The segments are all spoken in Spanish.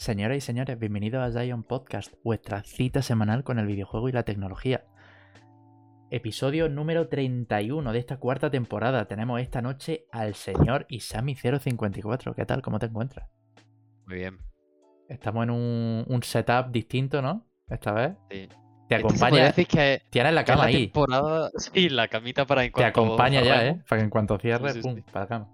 Señoras y señores, bienvenidos a Zion Podcast, vuestra cita semanal con el videojuego y la tecnología. Episodio número 31 de esta cuarta temporada. Tenemos esta noche al señor Isami054. ¿Qué tal? ¿Cómo te encuentras? Muy bien. Estamos en un, un setup distinto, ¿no? Esta vez. Sí. Te acompaña. decir que Tienes la cama la ahí. temporada- Sí, la camita para en Te cuanto acompaña ya, ¿eh? Para que en cuanto cierres, Sí, sí, pum, para la cama.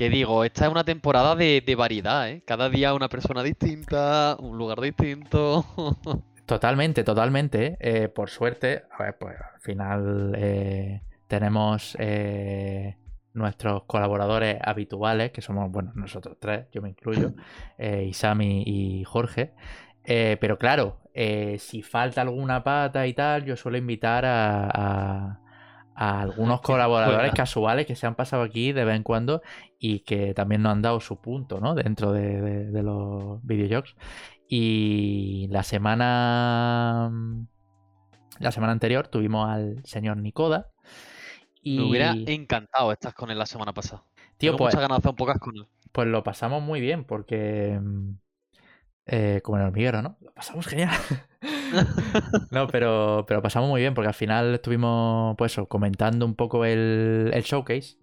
Que digo, esta es una temporada de, de variedad, ¿eh? Cada día una persona distinta, un lugar distinto. Totalmente, totalmente. ¿eh? Eh, por suerte, a ver, pues al final eh, tenemos eh, nuestros colaboradores habituales, que somos, bueno, nosotros tres, yo me incluyo, Isami y Jorge. Pero claro, si falta alguna pata y tal, yo suelo invitar a, a- a algunos colaboradores casuales que se han pasado aquí de vez en cuando y que también nos han dado su punto, ¿no? Dentro de, de- de los videojuegos. Y la semana. La semana anterior tuvimos al señor Nicoda. Y. Me hubiera encantado estar con él la semana pasada. Tío, Tengo pues, muchas ganas de hacer un podcast con él. pues lo pasamos muy bien porque. mm, eh, como en el hormiguero, ¿no? Lo pasamos genial. no, pero, pero pasamos muy bien porque al final estuvimos, pues eso, comentando un poco el, el showcase.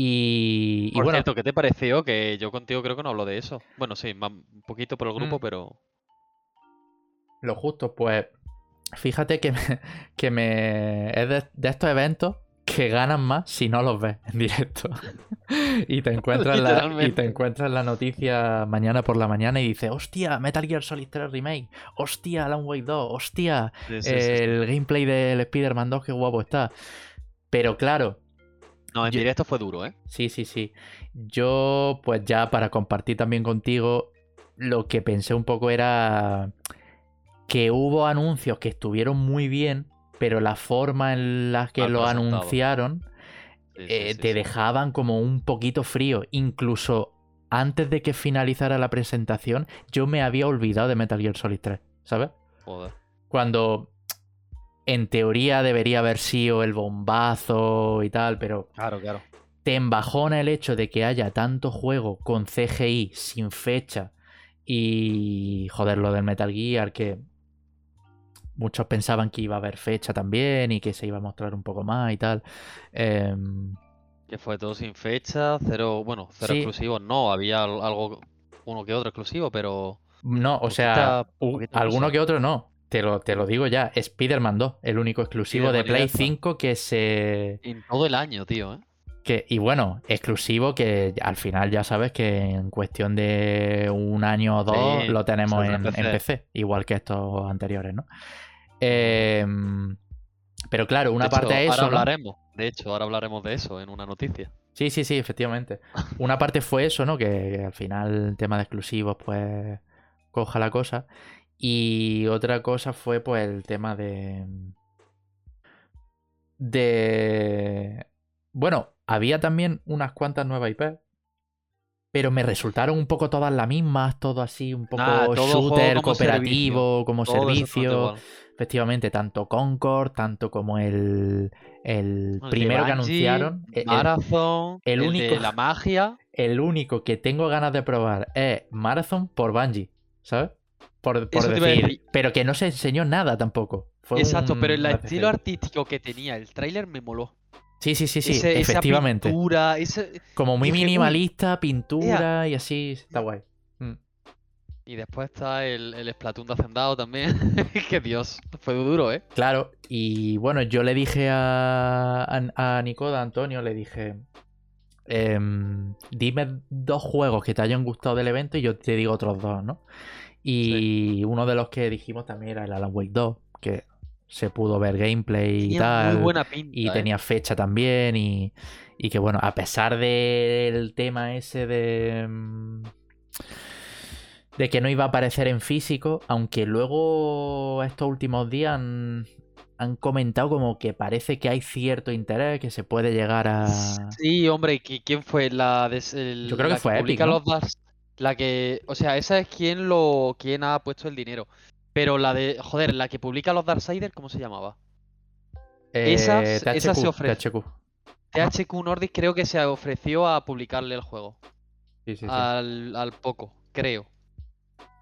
Y, y Por bueno, cierto, ¿qué te pareció? Que yo contigo creo que no hablo de eso. Bueno, sí, un poquito por el grupo, Mm. pero Lo justo, pues fíjate que me, que me es de, de estos eventos que ganan más si no los ves en directo. y, te encuentras la, y te encuentras la noticia mañana por la mañana y dices, hostia, Metal Gear Solid 3 Remake, hostia, Alan Wake 2, hostia, sí, sí, sí, sí. el gameplay del Spider-Man 2, qué guapo está. Pero claro, No, en yo- directo fue duro, ¿eh? Sí, sí, sí. Yo, pues ya para compartir también contigo, lo que pensé un poco era que hubo anuncios que estuvieron muy bien, pero la forma en la que lo presentado. anunciaron Sí, sí, eh, sí, te dejaban como un poquito frío. Incluso antes de que finalizara la presentación, yo me había olvidado de Metal Gear Solid 3, ¿sabes? Joder. Cuando en teoría debería haber sido el bombazo y tal, pero Claro, claro. te embajona el hecho de que haya tanto juego con CGI sin fecha y joder lo del Metal Gear que muchos pensaban que iba a haber fecha también y que se iba a mostrar un poco más y tal. Em, Que fue todo sin fecha, cero, bueno, cero Sí. exclusivos, no, había al- algo, uno que otro exclusivo, pero no, o Poquita- sea, poquita alguno que otro no. Te lo, te lo digo ya, Spider-Man 2, el único exclusivo de Play ya está. 5 que se... en todo el año, tío, ¿eh? Que, y bueno, exclusivo que al final ya sabes que en cuestión de un año o dos Sí, lo tenemos en, PC. Igual que estos anteriores, ¿no? Em, pero claro, una De hecho, parte es ahora eso. ¿no? hablaremos, de hecho, ahora hablaremos de eso en una noticia. Sí, sí, sí, efectivamente. Una parte fue eso, ¿no? Que, que al final el tema de exclusivos, pues, coja la cosa. Y otra cosa fue, pues, el tema de... De... Bueno, había también unas cuantas nuevas IP, pero me resultaron un poco todas las mismas, todo así, un poco juego shooter, como cooperativo, como Todo servicio. Efectivamente, tanto Concord, tanto como el, el primero que Bungie, anunciaron. e- el- Marathon, el el, único- de la magia. el único que tengo ganas de probar es Marathon por Bungie, ¿sabes? Por, decir, pero que no se enseñó nada tampoco. Fue Exacto, un pero el estilo artístico que tenía el tráiler me moló. Sí, sí, sí, sí, Ese- esa efectivamente. pintura, ese- Como muy minimalista, pintura y así, está guay. Mm. Y después está el, el Splatoon de Hacendado también. que Dios, fue duro, ¿eh? Claro, y bueno, yo le dije a, a, a Nicoda, a Antonio, le dije, em, dime dos juegos que te hayan gustado del evento y yo te digo otros dos, ¿no? Y uno de los que dijimos también era el Alan Wake 2, que se pudo ver gameplay y Tenía tal. muy buena pinta. y ¿eh? tenía fecha también y, y que bueno, a pesar del tema ese de mm, de que no iba a aparecer en físico, aunque luego estos últimos días han, han comentado como que parece que hay cierto interés, que se puede llegar a... Sí, hombre, ¿y qui- quién fue la el- Yo creo que fue Epic. La que, o sea, esa es quien lo, quien ha puesto el dinero. Pero la de, joder, la que publica los Darksiders, ¿cómo se llamaba? esa- Eh, esa se THQ, ofrece. THQ. THQ Nordic creo que se ofreció a publicarle el juego. Sí, sí, sí. Al, al poco, creo.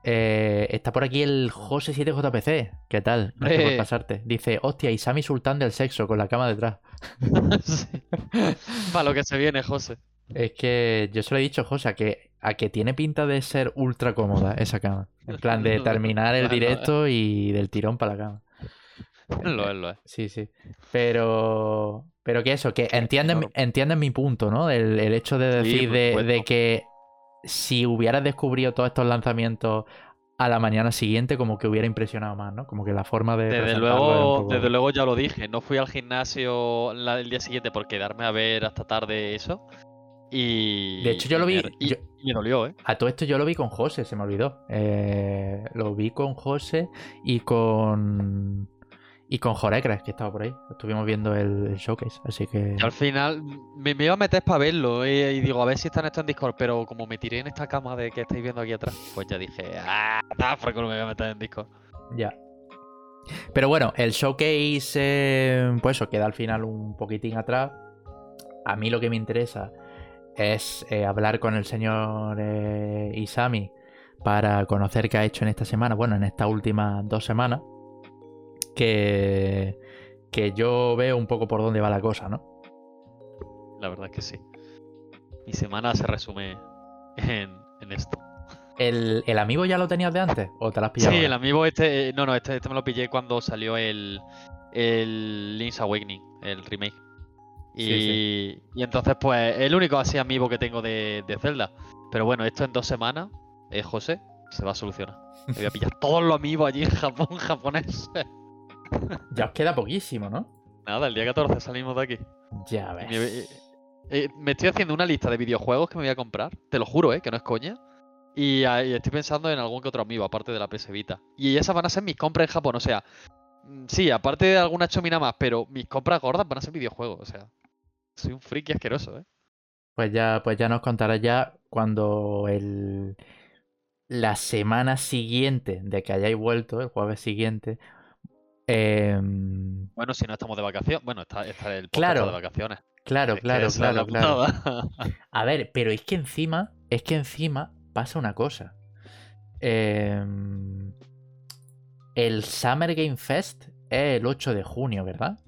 Eh, está por aquí el José7JPC. ¿Qué tal? Por Eh. pasarte. Dice, hostia, y Sammy Sultán del sexo con la cama detrás. Para lo que se viene, José. Es que yo se lo he dicho, José, a que, a que tiene pinta de ser ultra cómoda esa cama. En plan de terminar el directo y del tirón para la cama. Lo es, lo es. Sí, sí. Pero, pero que eso, que entienden, entienden mi punto, ¿no? El, el hecho de decir de, que si hubieras descubrido todos estos lanzamientos a la mañana siguiente, como que hubiera impresionado más, ¿no? Como que la forma de. Desde luego, poco- desde luego ya lo dije. No fui al gimnasio la- el día siguiente por quedarme a ver hasta tarde eso. Y. De hecho, yo lo vi- Y, yo- y me dolió, ¿eh? A todo esto yo lo vi con José, se me olvidó. Eh, lo vi con José y con. Y con Jorecres, que estaba por ahí. Estuvimos viendo el, el showcase, así que. Y al final me, me iba a meter para verlo eh, y digo, a ver si están esto en Discord, pero como me tiré en esta cama de que estáis viendo aquí atrás, pues ya dije, ah, por culo me voy a meter en Discord. Ya. Pero bueno, el showcase, eh, pues eso, queda al final un poquitín atrás. A mí lo que me interesa es eh, hablar con el señor eh, Isami para conocer qué ha hecho en esta semana, bueno, en estas últimas dos semanas, que, que yo veo un poco por dónde va la cosa, ¿no? La verdad es que sí. Mi semana se resume en, en esto. ¿El, ¿El amigo ya lo tenías de antes o te lo has pillado? Sí, ahora? el amigo este, eh, no, no, este, este me lo pillé cuando salió el, el Link's Awakening, el remake. Y, Sí, y entonces, pues, el único así amigo que tengo de, de Zelda. Pero bueno, esto en dos semanas, eh, José, se va a solucionar. Me voy a pillar todos los amigos allí en Japón, japonés. Ya os queda poquísimo, ¿no? Nada, el día 14 salimos de aquí. Ya ves. Me, eh, eh, me estoy haciendo una lista de videojuegos que me voy a comprar. Te lo juro, ¿eh? Que no es coña. Y, ah, y estoy pensando en algún que otro amigo, aparte de la PS Vita. Y esas van a ser mis compras en Japón. O sea, mm, sí, aparte de alguna chomina más, pero mis compras gordas van a ser videojuegos. O sea, soy un friki asqueroso, ¿eh? Pues ya, pues ya nos contarás ya cuando el la semana siguiente de que hayáis vuelto, el jueves siguiente. em, Bueno, si no estamos de vacaciones. Bueno, está, está el Claro, de vacaciones. claro, Es claro, claro, claro. A ver, pero es que encima, es que encima pasa una cosa. Em, el Summer Game Fest es el 8 de junio, ¿verdad?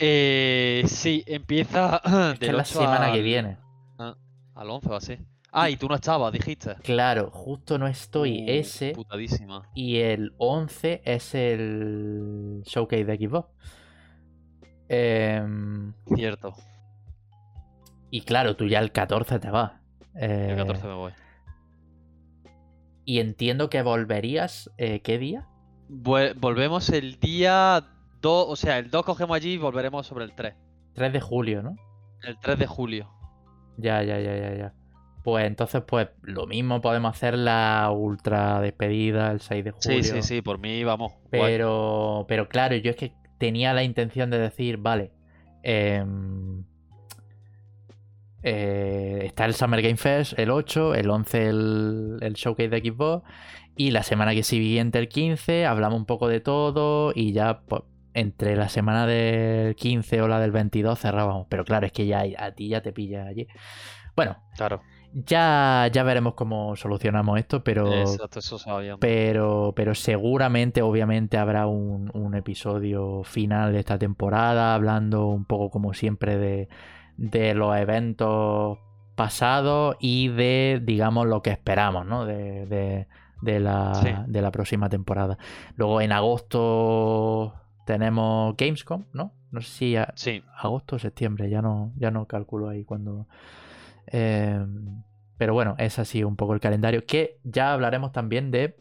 Eh, sí, empieza Es que la 8 semana que viene. Al 11 o así. Ah, y tú no estabas, dijiste. Claro, justo no estoy Uh, ese. Putadísima. Y el 11 es el showcase de Xbox. Em, Cierto. y claro, tú ya el 14 te vas. El Eh, 14 me voy. y entiendo que volverías. eh, ¿Qué día? Vuel- volvemos el día 2, o sea, el 2 cogemos allí y volveremos sobre el 3. 3 de julio, ¿no? El 3 de julio. Ya, ya, ya, ya, ya. Pues entonces, pues lo mismo podemos hacer la ultra despedida el 6 de julio. Sí, sí, sí, por mí vamos. guay. Pero, pero claro, yo es que tenía la intención de decir, vale, em, eh, está el Summer Game Fest el 8, el 11 el, el showcase de Xbox y la semana que siguiente el 15 hablamos un poco de todo y ya pues, entre la semana del 15 o la del 22 cerrábamos. Pero claro, es que ya a ti ya te pilla allí. Bueno, Claro. ya, ya veremos cómo solucionamos esto, pero Exacto, eso sabíamos. pero, pero seguramente, obviamente, habrá un, un episodio final de esta temporada, hablando un poco como siempre de, de los eventos pasados y de, digamos, lo que esperamos, ¿no? De, de- de la, Sí. de la próxima temporada. Luego en agosto tenemos Gamescom, ¿no? No sé si a- Sí, agosto o septiembre, ya no, ya no calculo ahí cuando. eh, pero bueno, es así un poco el calendario. Que ya hablaremos también de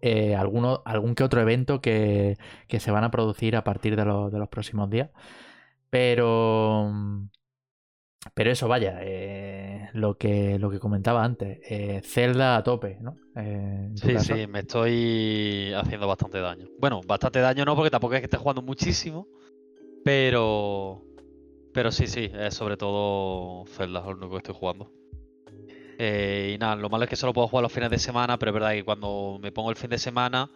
eh, alguno- algún que otro evento que, que se van a producir a partir de, los- de los próximos días. Pero. Pero eso, vaya, eh, lo, que, lo que comentaba antes. eh, Zelda a tope, ¿no? Eh, sí, caso. sí, me estoy haciendo bastante daño. Bueno, bastante daño no, porque tampoco es que esté jugando muchísimo. Pero. Pero sí, sí, es sobre todo Zelda, es lo único que estoy jugando. Eh, y nada, lo malo es que solo puedo jugar los fines de semana, pero es verdad que cuando me pongo el fin de semana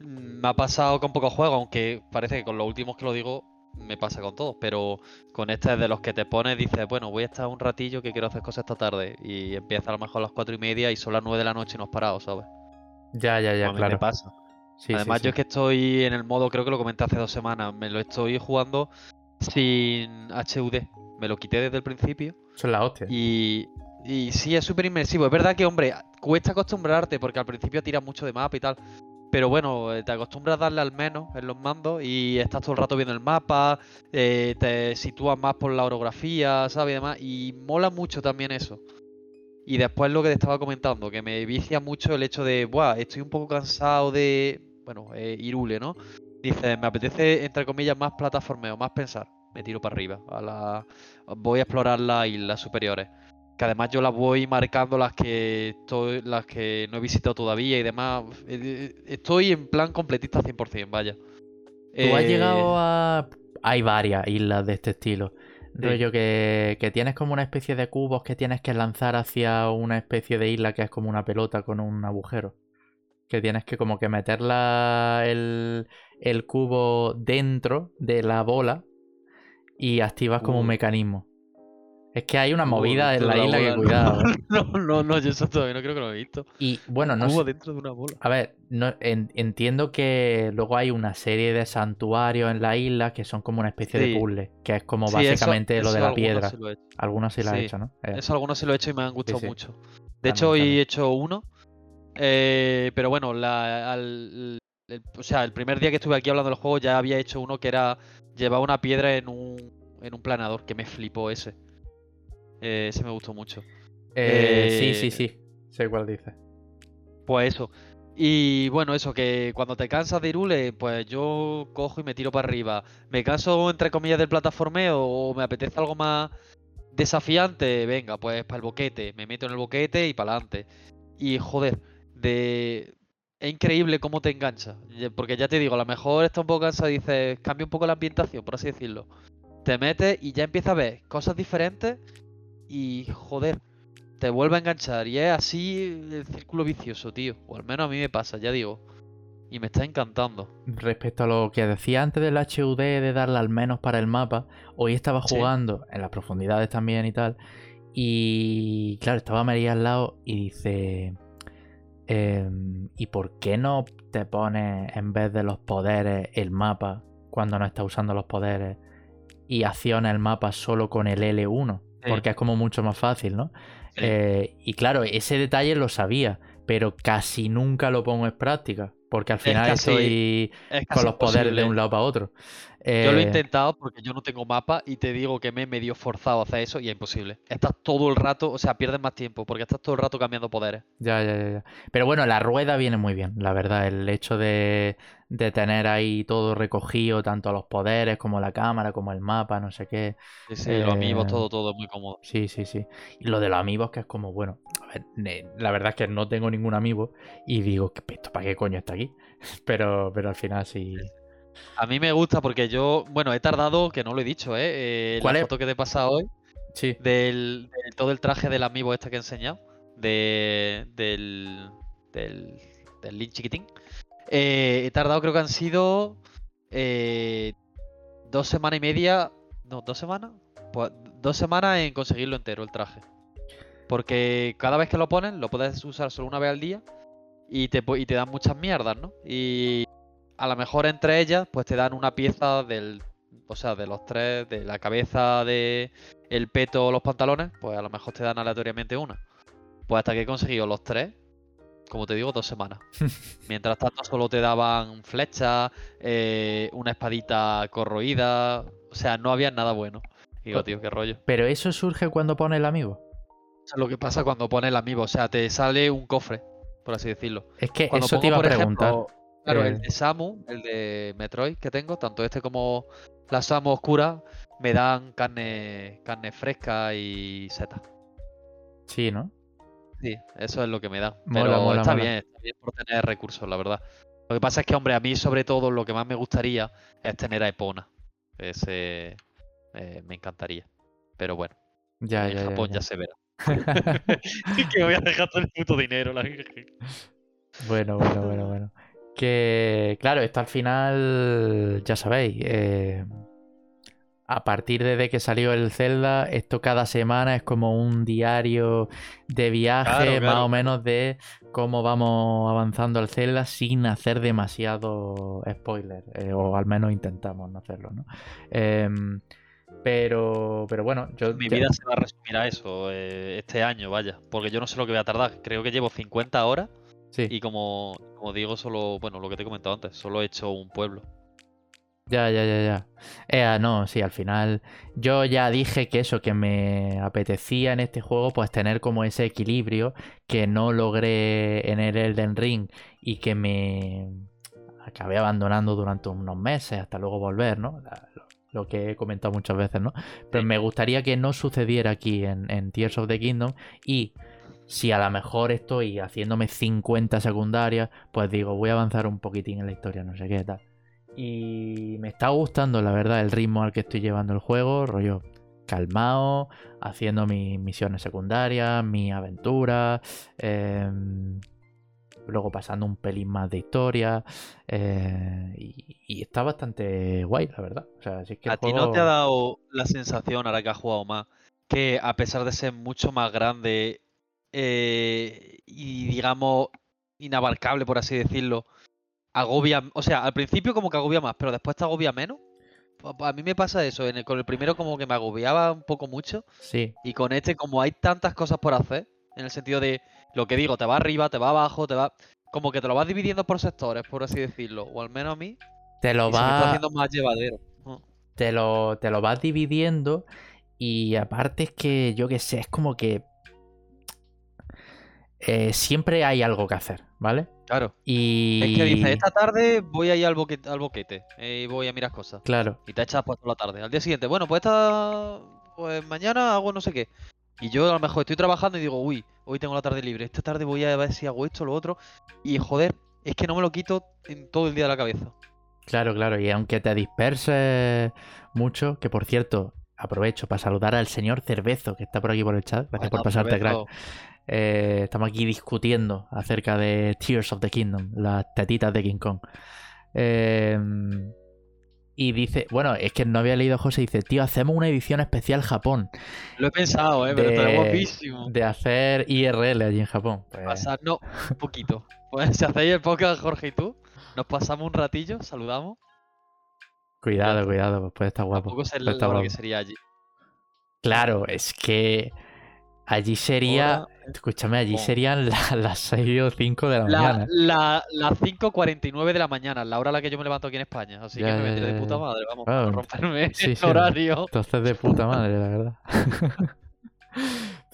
mm, me ha pasado con pocos juegos, aunque parece que con los últimos que lo digo me pasa con todos, pero con este es de los que te pones, dices, bueno, voy a estar un ratillo que quiero hacer cosas esta tarde y empieza a lo mejor a las cuatro y media y son las nueve de la noche y no has parado, ¿sabes? Ya, ya, ya, a mí claro. me pasa. Sí, Además, sí. yo es que estoy en el modo, creo que lo comenté hace dos semanas, me lo estoy jugando sin HUD. Me lo quité desde el principio. Eso es la hostia. Y, y sí, es súper inmersivo. Es verdad que, hombre, cuesta acostumbrarte porque al principio tiras mucho de mapa y tal. Pero bueno, eh, te acostumbras a darle al menos en los mandos y estás todo el rato viendo el mapa, eh, te sitúas más por la orografía, ¿sabes? Y demás. Y mola mucho también eso. Y después lo que te estaba comentando, que me vicia mucho el hecho de, Buah, estoy un poco cansado de, bueno, eh, Irule, ¿no? Dice, me apetece, entre comillas, más plataformeo, más pensar. Me tiro para arriba. A la... Voy a explorar las islas superiores. Que además yo las voy marcando las que estoy, las que no he visitado todavía y demás. Eh, eh, Estoy en plan completista 100%, vaya. Tú has Eh, llegado a. Hay varias islas de este estilo. Sí. Rollo que, que tienes como una especie de cubos que tienes que lanzar hacia una especie de isla que es como una pelota con un agujero. Que tienes que como que meter la- el, el cubo dentro de la bola y activas como un Uh. mecanismo. Es que hay una movida en la isla que cuidado. ¿eh? No, no, no, yo eso todavía no creo que lo he visto. Y bueno, no sé. dentro de una bola. A ver, no, en- entiendo que luego hay una serie de santuarios en la isla que son como una especie de Sí. puzzle, que es como Sí, eso- básicamente lo de la algunos piedra. sí lo he hecho. Algunos sí la han Sí, hecho, ¿no? Eh, Eso algunos se lo he hecho y me han gustado sí. mucho. De También, hecho, hoy también. he hecho uno. eh, pero bueno, la, al- el, o sea, el primer día que estuve aquí hablando del juego ya había hecho uno que era llevar una piedra en un, en un planador, que me flipó ese. Eh, ese me gustó mucho. eh, sí, eh, sí, sí. Sé cuál dice. Pues eso. Y bueno, eso, que cuando te cansas de Irule, pues yo cojo y me tiro para arriba. Me canso, entre comillas, del plataformeo o me apetece algo más desafiante, venga, pues para el boquete. Me meto en el boquete y para adelante. Y joder, de... es increíble cómo te engancha. Porque ya te digo, a lo mejor está un poco cansado y dices, cambia un poco la ambientación, por así decirlo. Te metes y ya empiezas a ver cosas diferentes y joder, te vuelve a enganchar. Y es así el círculo vicioso, tío. O al menos a mí me pasa, ya digo. Y me está encantando. Respecto a lo que decía antes del HUD de darle al menos para el mapa, hoy estaba Sí. jugando en las profundidades también y tal. Y claro, estaba María al lado y dice. em, ¿Y por qué no te pones en vez de los poderes el mapa cuando no estás usando los poderes y acciona el mapa solo con el L1? Sí. Porque es como mucho más fácil, ¿no? Sí. Eh, y claro, ese detalle lo sabía, pero casi nunca lo pongo en práctica. Porque al final casi- estoy Es con los poderes de un lado para otro. Yo lo he Eh, intentado porque yo no tengo mapa y te digo que me he medio forzado a hacer eso y es imposible. Estás todo el rato, o sea, pierdes más tiempo porque estás todo el rato cambiando poderes. Ya, ya, ya, ya. Pero bueno, la rueda viene muy bien, la verdad. El hecho de, de tener ahí todo recogido, tanto los poderes como la cámara, como el mapa, no sé qué. Sí, sí, los amigos, Eh, todo, todo es muy cómodo. Sí, sí, sí. Y lo de los amigos, que es como, bueno, a ver, la verdad es que no tengo ningún amigo y digo, ¿qué- ¿esto para qué coño está aquí? Pero, pero al final sí. A mí me gusta porque yo, bueno, he tardado, que no lo he dicho, ¿eh? eh ¿Cuál la es? foto que te he pasado hoy, Sí. del, del- todo el traje del amigo este que he enseñado, de, del, del, del Link chiquitín. Eh, he tardado, creo que han sido eh, dos semanas y media, no, dos semanas, pues dos semanas en conseguirlo entero, el traje. Porque cada vez que lo pones, lo puedes usar solo una vez al día y te, y te dan muchas mierdas, ¿no? Y a lo mejor entre ellas, pues te dan una pieza del. O sea, de los tres, de la cabeza, de el peto o los pantalones, pues a lo mejor te dan aleatoriamente una. Pues hasta que he conseguido los tres, como te digo, dos semanas. Mientras tanto, solo te daban flechas, eh, una espadita corroída. O sea, no había nada bueno. Digo, tío, qué rollo. Pero eso surge cuando pone el amigo. Eso es lo que pasa cuando pones el amiibo. O sea, te sale un cofre, por así decirlo. Es que Cuando eso te pongo, iba a preguntar. ejemplo, claro, eh, el de Samu, el de Metroid que tengo, tanto este como la Samu oscura, me dan carne, carne fresca y seta. Sí, ¿no? Sí, eso es lo que me. Mola, Pero mola, está mola. bien, está bien por tener recursos, la verdad. Lo que pasa es que, hombre, a mí sobre todo lo que más me gustaría es tener a Epona. Ese eh, me encantaría. Pero bueno, Ya, en ya, Japón ya. ya, se verá. que me voy a dejar todo el puto dinero, la Bueno, bueno, bueno, bueno. Que, claro, esto al final, ya sabéis, eh, a partir de que salió el Zelda, esto cada semana es como un diario de viaje, Claro, más o menos de cómo vamos avanzando el Zelda sin hacer demasiado spoiler, eh, o al menos intentamos no hacerlo, ¿no? Em, pero, pero bueno, yo Mi vida se va a resumir a eso eh, este año, vaya. Porque yo no sé lo que voy a tardar. Creo que llevo 50 horas sí. y como, como digo, solo, bueno, lo que te he comentado antes, solo he hecho un pueblo. Ya, ya, ya, ya. Eh, no, sí, al final yo ya dije que eso, que me apetecía en este juego, pues tener como ese equilibrio que no logré en el Elden Ring y que me acabé abandonando durante unos meses hasta luego volver, ¿no? La- lo, lo que he comentado muchas veces, ¿no? Pero me gustaría que no sucediera aquí en, en Tears of the Kingdom y si a lo mejor estoy haciéndome 50 secundarias, pues digo, voy a avanzar un poquitín en la historia, no sé qué tal. Y me está gustando, la verdad, el ritmo al que estoy llevando el juego, rollo calmado, haciendo mis misiones secundarias, mi aventura, em, luego pasando un pelín más de historia, eh, y, y está bastante guay, la verdad. O sea, si es que el ¿A ti no te ha dado la sensación, ahora que has jugado más, que a pesar de ser mucho más grande eh, y digamos inabarcable, por así decirlo, agobia, o sea, al principio como que agobia más, pero después te agobia menos? Pa- pa- A mí me pasa eso, en el- con el primero como que me agobiaba un poco mucho Sí, y con este como hay tantas cosas por hacer, en el sentido de lo que digo, te va arriba, te va abajo, te va... Como que te lo vas dividiendo por sectores, por así decirlo, o al menos a mí, te lo me está haciendo más llevadero. Te lo, te lo vas dividiendo y aparte es que yo que sé, es como que eh, siempre hay algo que hacer, ¿vale? Claro. Y Es que dices, esta tarde voy a ir al boquete, al boquete eh, y voy a mirar cosas. claro, Y te echas pues toda la tarde. Al día siguiente, bueno, pues esta. Pues mañana hago no sé qué. Y yo a lo mejor estoy trabajando y digo, uy, hoy tengo la tarde libre. Esta tarde voy a ver si hago esto o lo otro. Y joder, es que no me lo quito en todo el día de la cabeza. claro, claro. Y aunque te disperses mucho, que por cierto, aprovecho para saludar al señor Cervezo que está por aquí por el chat. Gracias por pasarte, crack. Cervezo, Eh, estamos aquí discutiendo acerca de Tears of the Kingdom, las tetitas de King Kong. Eh, y dice, bueno, es que no había leído José, dice, tío, hacemos una edición especial Japón, Lo he pensado, eh, pero está guapísimo. de hacer IRL allí en Japón. Pues, Pasarnos un poquito. Pues si hacéis el podcast, Jorge y tú, nos pasamos un ratillo, saludamos. Cuidado, cuidado, pues puede estar guapo. Tampoco la que guapo. sería allí. Claro, es que allí sería, Hora- escúchame, allí serían la- las 6 o 5 de la, La, mañana. la, las 5.49 de la mañana, la hora a la que yo me levanto aquí en España. Así Ya, que me vendré de puta madre, vamos, Claro, a romperme sí, el sí, horario. Entonces de puta madre, la verdad.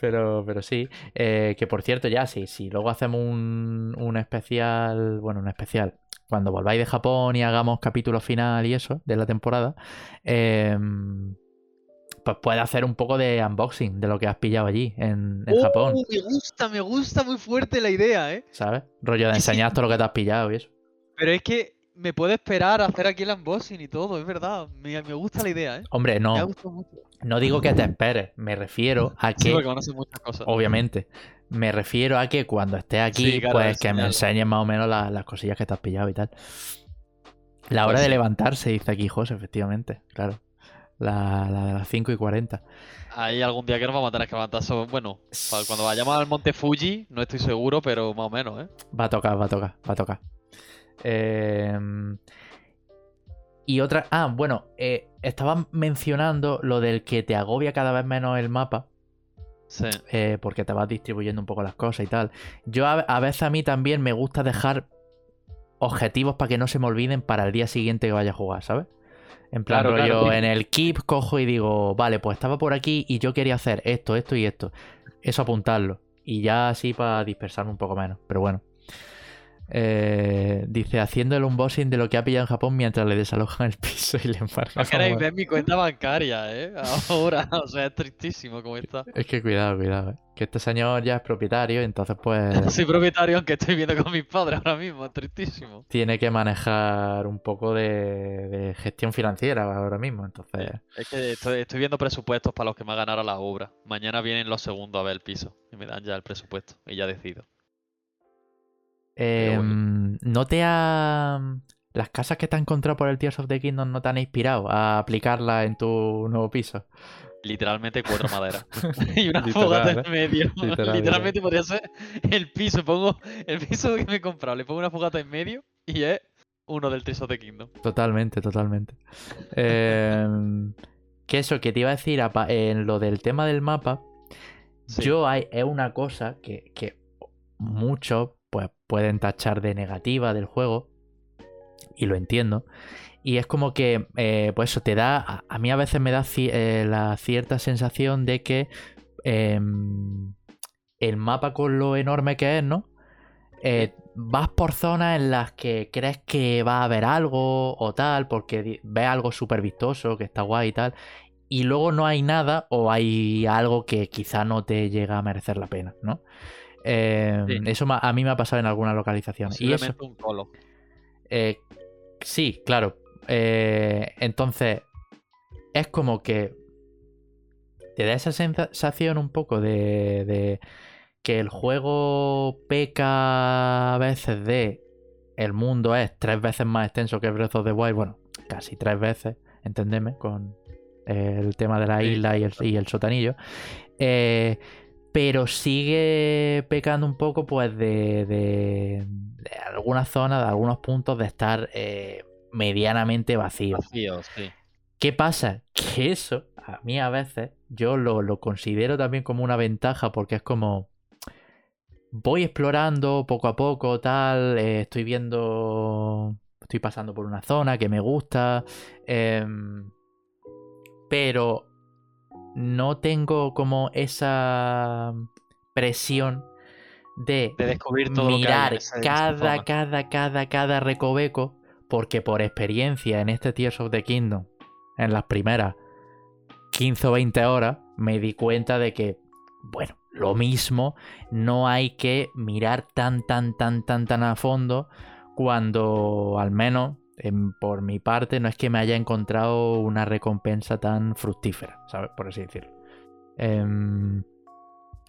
pero, pero sí. eh, que por cierto, ya sí, si luego hacemos un, un especial. Bueno, un especial. Cuando volváis de Japón y hagamos capítulo final y eso, de la temporada. em, pues puede hacer un poco de unboxing de lo que has pillado allí en, en Japón. Me gusta, me gusta muy fuerte la idea, ¿eh? ¿Sabes? Rollo de Sí, sí. enseñar todo lo que te has pillado y eso. Pero es que me puedo esperar a hacer aquí el unboxing y todo, es verdad. Me, me gusta la idea, ¿eh? Hombre, Me ha no, gustado mucho. no digo que te esperes, me refiero a Sí, que porque van a ser muchas cosas. Obviamente. Me refiero a que cuando estés aquí, Sí, claro, pues que me enseñes más o menos la- las cosillas que te has pillado y tal. La hora Pues de levantarse, dice aquí José, efectivamente, claro. La, la de las 5 y 40. Hay algún día que nos vamos a tener que levantar. so- Bueno, para cuando vayamos al Monte Fuji, no estoy seguro, pero más o menos, ¿eh? Va a tocar, va a tocar, va a tocar. Em, y otra. Ah, bueno, eh, estabas mencionando lo del que te agobia cada vez menos el mapa. Sí. eh, porque te vas distribuyendo un poco las cosas y tal. Yo a, a veces a mí también me gusta dejar objetivos para que no se me olviden para el día siguiente que vaya a jugar, ¿sabes? En plan, Claro, rollo, claro. en el keep cojo y digo, vale, pues estaba por aquí y yo quería hacer esto, esto y esto. Eso apuntarlo. Y ya así para dispersarme un poco menos. Pero bueno. Eh, dice, haciendo el unboxing de lo que ha pillado en Japón mientras le desalojan el piso y le embargan. No queréis ver mi cuenta bancaria, ¿eh? Ahora, o sea, es tristísimo como está. Es que cuidado, cuidado. eh. Que este señor ya es propietario, entonces pues Soy propietario, aunque estoy viendo con mis padres ahora mismo, es tristísimo. tiene que manejar un poco de, de gestión financiera ahora mismo. Entonces, Es que estoy, estoy viendo presupuestos para los que me ganara la obra. Mañana vienen los segundos a ver el piso y me dan ya el presupuesto y ya decido. Em, ¿no te ha las casas que te has encontrado por el Tears of the Kingdom no te han inspirado a aplicarlas en tu nuevo piso. Literalmente cuatro maderas. y una fogata en ¿eh? medio. Literal, Literalmente podría ser el piso. Pongo el piso que me he comprado, le pongo una fogata en medio y es uno del Tears of the Kingdom. Totalmente, totalmente. Em, que eso, que te iba a decir en lo del tema del mapa, Sí. yo hay, es una cosa que, que muchos pues, pueden tachar de negativa del juego, y lo entiendo. Y es como que, eh, pues eso te da, a, a mí a veces me da ci- eh, la cierta sensación de que em, el mapa con lo enorme que es, ¿no? Eh, vas por zonas en las que crees que va a haber algo o tal, porque ves algo súper vistoso, que está guay y tal, y luego no hay nada o hay algo que quizá no te llega a merecer la pena, ¿no? Eh, Sí. Eso a mí me ha pasado en alguna localización. Y eso, un colo. eh, sí, claro. Eh, entonces, es como que te da esa sensación un poco de, de que el juego peca a veces de el mundo es tres veces más extenso que Breath of the Wild. Bueno, casi tres veces, entendeme, con el tema de la Sí, isla y el, y el sotanillo. Eh, pero sigue pecando un poco pues de, de, de algunas zonas, de algunos puntos de estar eh, medianamente vacío. Vacío, sí. ¿Qué pasa? Que eso, a mí a veces, yo lo, lo considero también como una ventaja porque es como... Voy explorando poco a poco, tal, eh, estoy viendo... Estoy pasando por una zona que me gusta, em, pero no tengo como esa presión de De descubrir todo mirar cada, cada, cada, cada recoveco, porque por experiencia en este Tears of the Kingdom, en las primeras 15 o 20 horas, me di cuenta de que, bueno, lo mismo, no hay que mirar tan, tan, tan, tan, tan a fondo cuando al menos en- por mi parte no es que me haya encontrado una recompensa tan fructífera, ¿sabes? Por así decirlo. Em,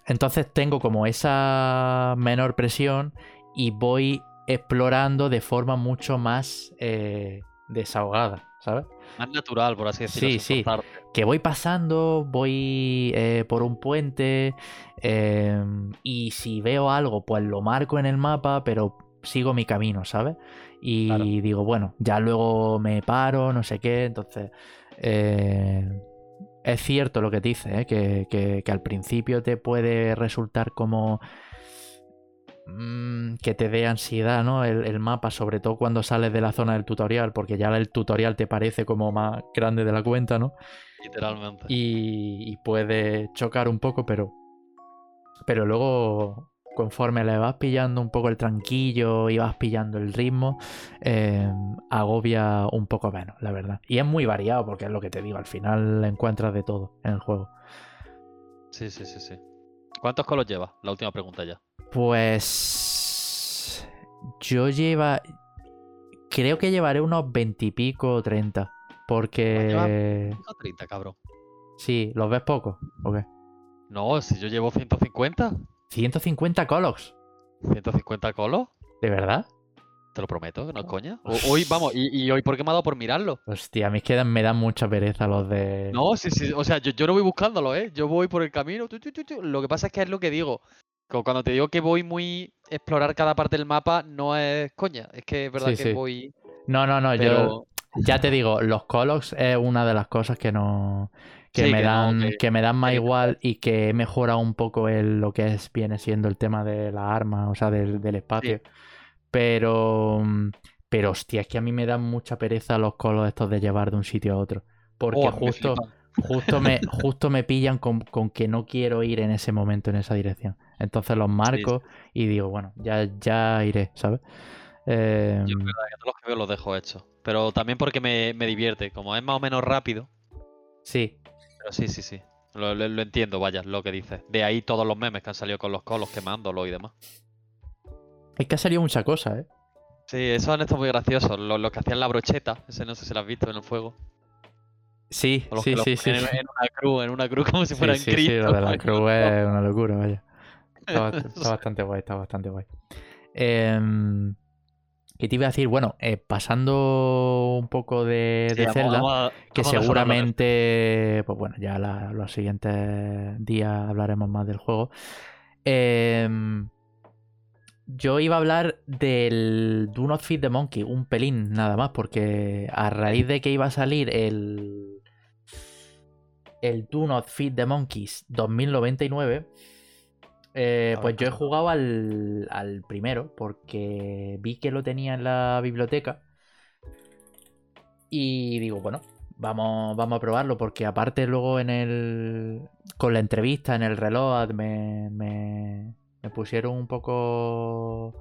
entonces tengo como esa menor presión y voy explorando de forma mucho más eh, desahogada, ¿sabes? Más natural, por así decirlo. Sí, sí. Que voy pasando, voy eh, por un puente em, y si veo algo, pues lo marco en el mapa, pero sigo mi camino, ¿sabes? Y Claro. digo, bueno, ya luego me paro, no sé qué, entonces... eh, es cierto lo que te dice, ¿eh? que, que- que al principio te puede resultar como mm, que te dé ansiedad, ¿no? El, el mapa, sobre todo cuando sales de la zona del tutorial, porque ya el tutorial te parece como más grande de la cuenta, ¿no? Literalmente. Y, y puede chocar un poco, pero, pero luego, conforme le vas pillando un poco el tranquillo y vas pillando el ritmo, eh, agobia un poco menos, la verdad. Y es muy variado, porque es lo que te digo, al final encuentras de todo en el juego. Sí, sí, sí, sí. ¿Cuántos colos llevas? La última pregunta ya. Pues yo lleva, creo que llevaré unos 20 y pico o 30, porque Dijo 30, cabrón. sí, ¿los ves poco? ¿O qué? No, si yo llevo 150. 150 colos, 150 colos. ¿de verdad? Te lo prometo, que no es coña. Hoy, vamos, y, y hoy, ¿por qué me ha dado por mirarlo? Hostia, a mí es que me dan mucha pereza los de... No, sí, sí. O sea, yo, yo no voy buscándolo, ¿eh? Yo voy por el camino. tu, tu, tu, tu. Lo que pasa es que es lo que digo. Cuando te digo que voy muy. Explorar cada parte del mapa, no es coña. Es que es verdad Sí, que sí. voy. No, no, no, yo ya te digo, los colos es una de las cosas que no... Que Sí, me que no, dan, que- que me dan más igual y que he mejorado un poco el, lo que es, viene siendo el tema de las armas, o sea, del, del espacio. Pero, pero hostia, es que a mí me dan mucha pereza los colos estos de llevar de un sitio a otro. Porque Oh, a mí me justo, justo, me, justo me pillan con, con que no quiero ir en ese momento en esa dirección. Entonces los marco y digo, bueno, ya, ya iré, ¿sabes? Eh, Yo es verdad que todos los que veo los dejo hechos. Pero también porque me, me divierte. Como es más o menos rápido. sí, Pero sí, sí, sí. Lo, lo- lo entiendo, vaya, lo que dices. De ahí todos los memes que han salido con los colos quemándolo y demás. es que ha salido mucha cosa, ¿eh? Sí, esos han estado muy graciosos. Los, los que hacían la brocheta, ese no sé si lo has visto en el fuego. Sí, O los sí, que sí, sí. sí. En, en una cruz, en una cruz como si Sí, fueran sí, sí, Cristo. lo de la cruz es una locura, vaya. Está, está bastante guay, está bastante guay. Em, Que te iba a decir, bueno, eh, pasando un poco de, Sí, de vamos- Zelda, vamos a- que seguramente, pues bueno, ya la- los siguientes días hablaremos más del juego. Em, yo iba a hablar del Do Not Feed the Monkey, un pelín nada más, porque a raíz de que iba a salir el, el Do Not Feed the Monkeys 2099, eh, pues yo he jugado al, al primero, porque vi que lo tenía en la biblioteca. Y digo, bueno, vamos, vamos a probarlo, porque aparte luego en el. con la entrevista en el reloj me, me, me pusieron un poco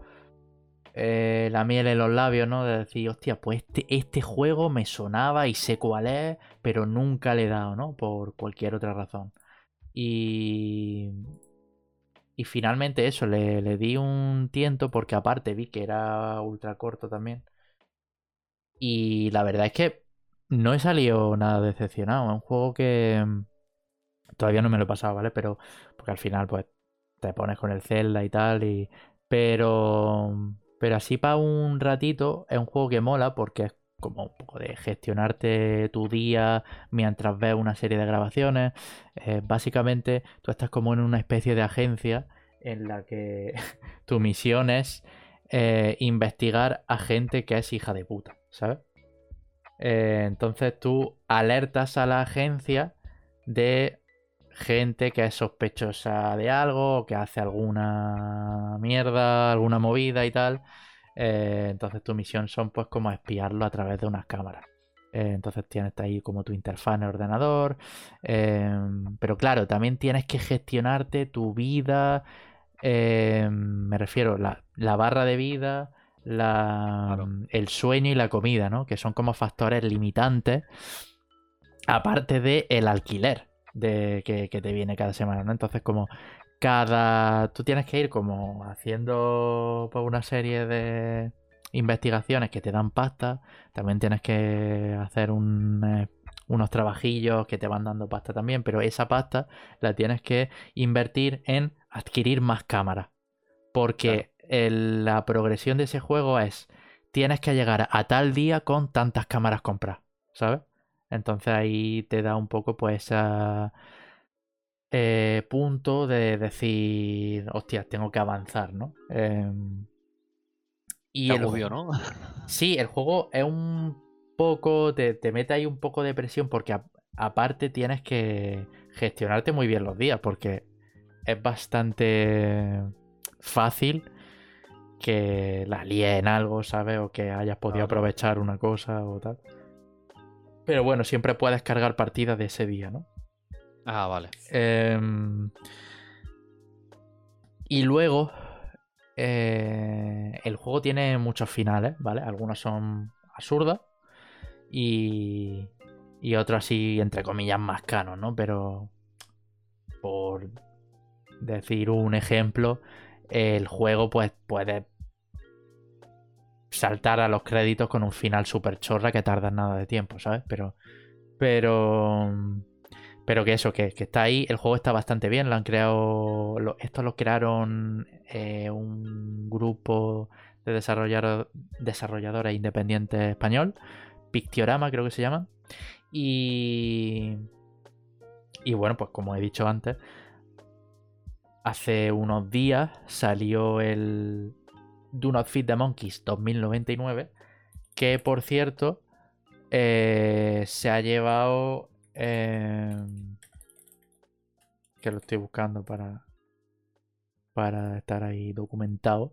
eh, la miel en los labios, ¿no? De decir, hostia, pues este, este juego me sonaba y sé cuál es, pero nunca le he dado, ¿no? Por cualquier otra razón. Y. Y finalmente eso, le, le di un tiento porque aparte vi que era ultra corto también. Y la verdad es que no he salido nada decepcionado. Es un juego que mm, todavía no me lo he pasado, ¿vale? Pero porque al final pues te pones con el Zelda y tal y pero pero así para un ratito es un juego que mola porque es como un poco de gestionarte tu día mientras ves una serie de grabaciones. Eh, básicamente tú estás como en una especie de agencia en la que tu misión es eh, investigar a gente que es hija de puta, ¿sabes? Eh, entonces tú alertas a la agencia de gente que es sospechosa de algo, que hace alguna mierda, alguna movida y tal. Eh, entonces tu misión son pues como espiarlo a través de unas cámaras. Eh, entonces tienes ahí como tu interfaz en el ordenador. eh, pero claro, también tienes que gestionarte tu vida. eh, me refiero, la, la barra de vida, la, Claro. el sueño y la comida, ¿no? Que son como factores limitantes. Aparte de el alquiler de, que, que te viene cada semana, ¿no? Entonces, como cada. Tú tienes que ir como haciendo pues, una serie de investigaciones que te dan pasta. También tienes que hacer un, eh, unos trabajillos que te van dando pasta también. Pero esa pasta la tienes que invertir en adquirir más cámaras. Porque el- la progresión de ese juego es. Tienes que llegar a tal día con tantas cámaras compradas, ¿sabes? Entonces ahí te da un poco pues esa eh, punto de decir, hostia, tengo que avanzar, ¿no? Em, y el ¿no? Sí, el juego es un poco, te, te mete ahí un poco de presión porque a- aparte tienes que gestionarte muy bien los días porque es bastante fácil que la líes en algo, ¿sabes? O que hayas podido aprovechar una cosa o tal. Pero bueno, siempre puedes cargar partidas de ese día, ¿no? Ah, vale. Em, y luego, eh, el juego tiene muchos finales, ¿vale? Algunos son absurdos y, y otros así, entre comillas, más canos, ¿no? Pero, por decir un ejemplo, el juego pues puede saltar a los créditos con un final super chorra que tarda nada de tiempo, ¿sabes? Pero, pero, pero que eso, que, que está ahí, el juego está bastante bien, lo han creado, esto lo crearon eh, un grupo de desarrollador- desarrolladores independientes español, Pictiorama creo que se llama, y, y bueno, pues como he dicho antes, hace unos días salió el Do Not Feed the Monkeys 2099, que por cierto eh, se ha llevado... eh, que lo estoy buscando para, para estar ahí documentado.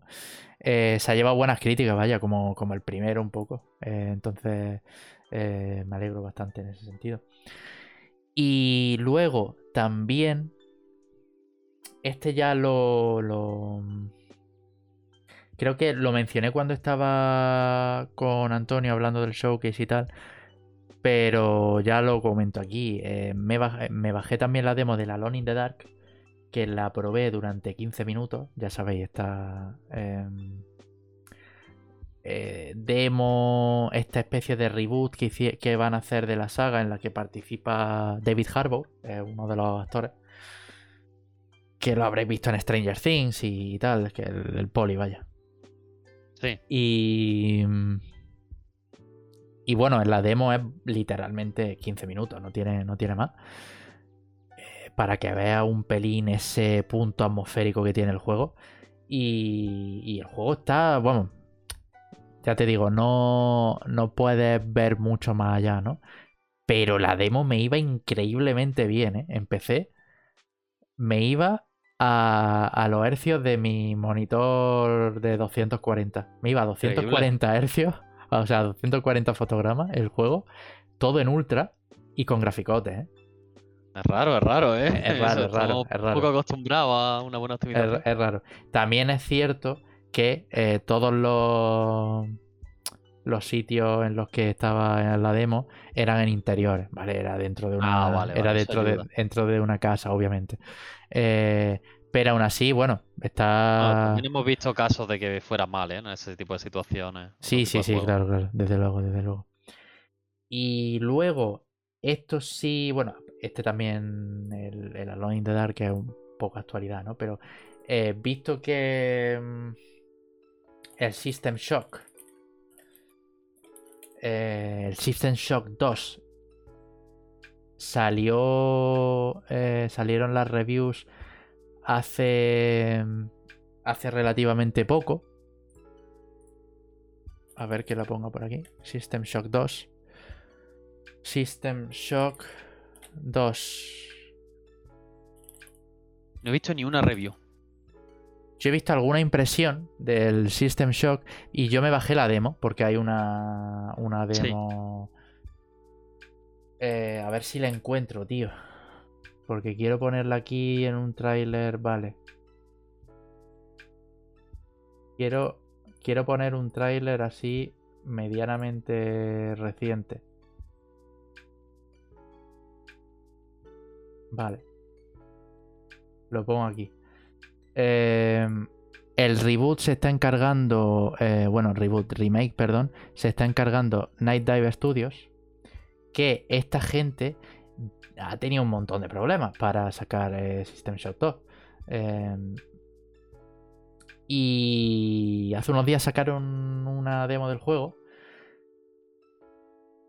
Eh, se ha llevado buenas críticas, vaya, como, como el primero un poco. Eh, entonces eh, me alegro bastante en ese sentido. Y luego también, este ya lo, lo... Creo que lo mencioné cuando estaba con Antonio hablando del showcase y tal. Pero ya lo comento aquí. eh, me, bajé, me bajé también la demo de la Alone in the Dark. Que la probé durante 15 minutos. Ya sabéis, esta em, eh, demo, esta especie de reboot que, van a hacer de la saga en la que participa David Harbour, eh, uno de los actores. Que lo habréis visto en Stranger Things y tal, que el, el poli, vaya. Sí. Y. Y bueno, en la demo es literalmente 15 minutos, no tiene, no tiene más. Eh, para que vea un pelín ese punto atmosférico que tiene el juego. Y, y el juego está, bueno, ya te digo, no, no puedes ver mucho más allá, ¿no? Pero la demo me iba increíblemente bien, ¿eh? Empecé, me iba a, a los hercios de mi monitor de 240. Me iba a 240 hercios, o sea, 240 fotogramas el juego, todo en ultra y con graficotes, ¿eh? Es raro, es raro, ¿eh? Es raro, Eso, es raro, es raro. Un poco acostumbrado a una buena optimización. Es, es raro. También es cierto que eh, todos los, los sitios en los que estaba la demo eran en interiores, ¿vale? Era dentro de una, Ah, vale, era vale, dentro, de, dentro de una casa, obviamente. Eh, pero aún así, bueno, No, está... también hemos visto casos de que fuera mal, ¿eh? En ese tipo de situaciones. Sí, sí, sí, claro, claro, desde luego, desde luego. Y luego, esto sí, bueno, este también, el, el Alone in the Dark es un poco actualidad, ¿no? Pero eh, visto que mm, el System Shock, eh, el System Shock 2 salió, eh, salieron las reviews hace, hace relativamente poco. A ver que la ponga por aquí. System Shock 2. System Shock 2. No he visto ni una review. Yo he visto alguna impresión del System Shock y yo me bajé la demo porque hay una, una Sí. demo. Eh, a ver si la encuentro, tío. Porque quiero ponerla aquí en un tráiler, vale. Quiero, quiero poner un tráiler así medianamente reciente. Vale. Lo pongo aquí. Eh, el reboot se está encargando. eh, bueno, reboot, remake, perdón. Se está encargando Night Dive Studios. Que esta gente ha tenido un montón de problemas para sacar eh, System Shock 2. Eh, y hace unos días sacaron una demo del juego.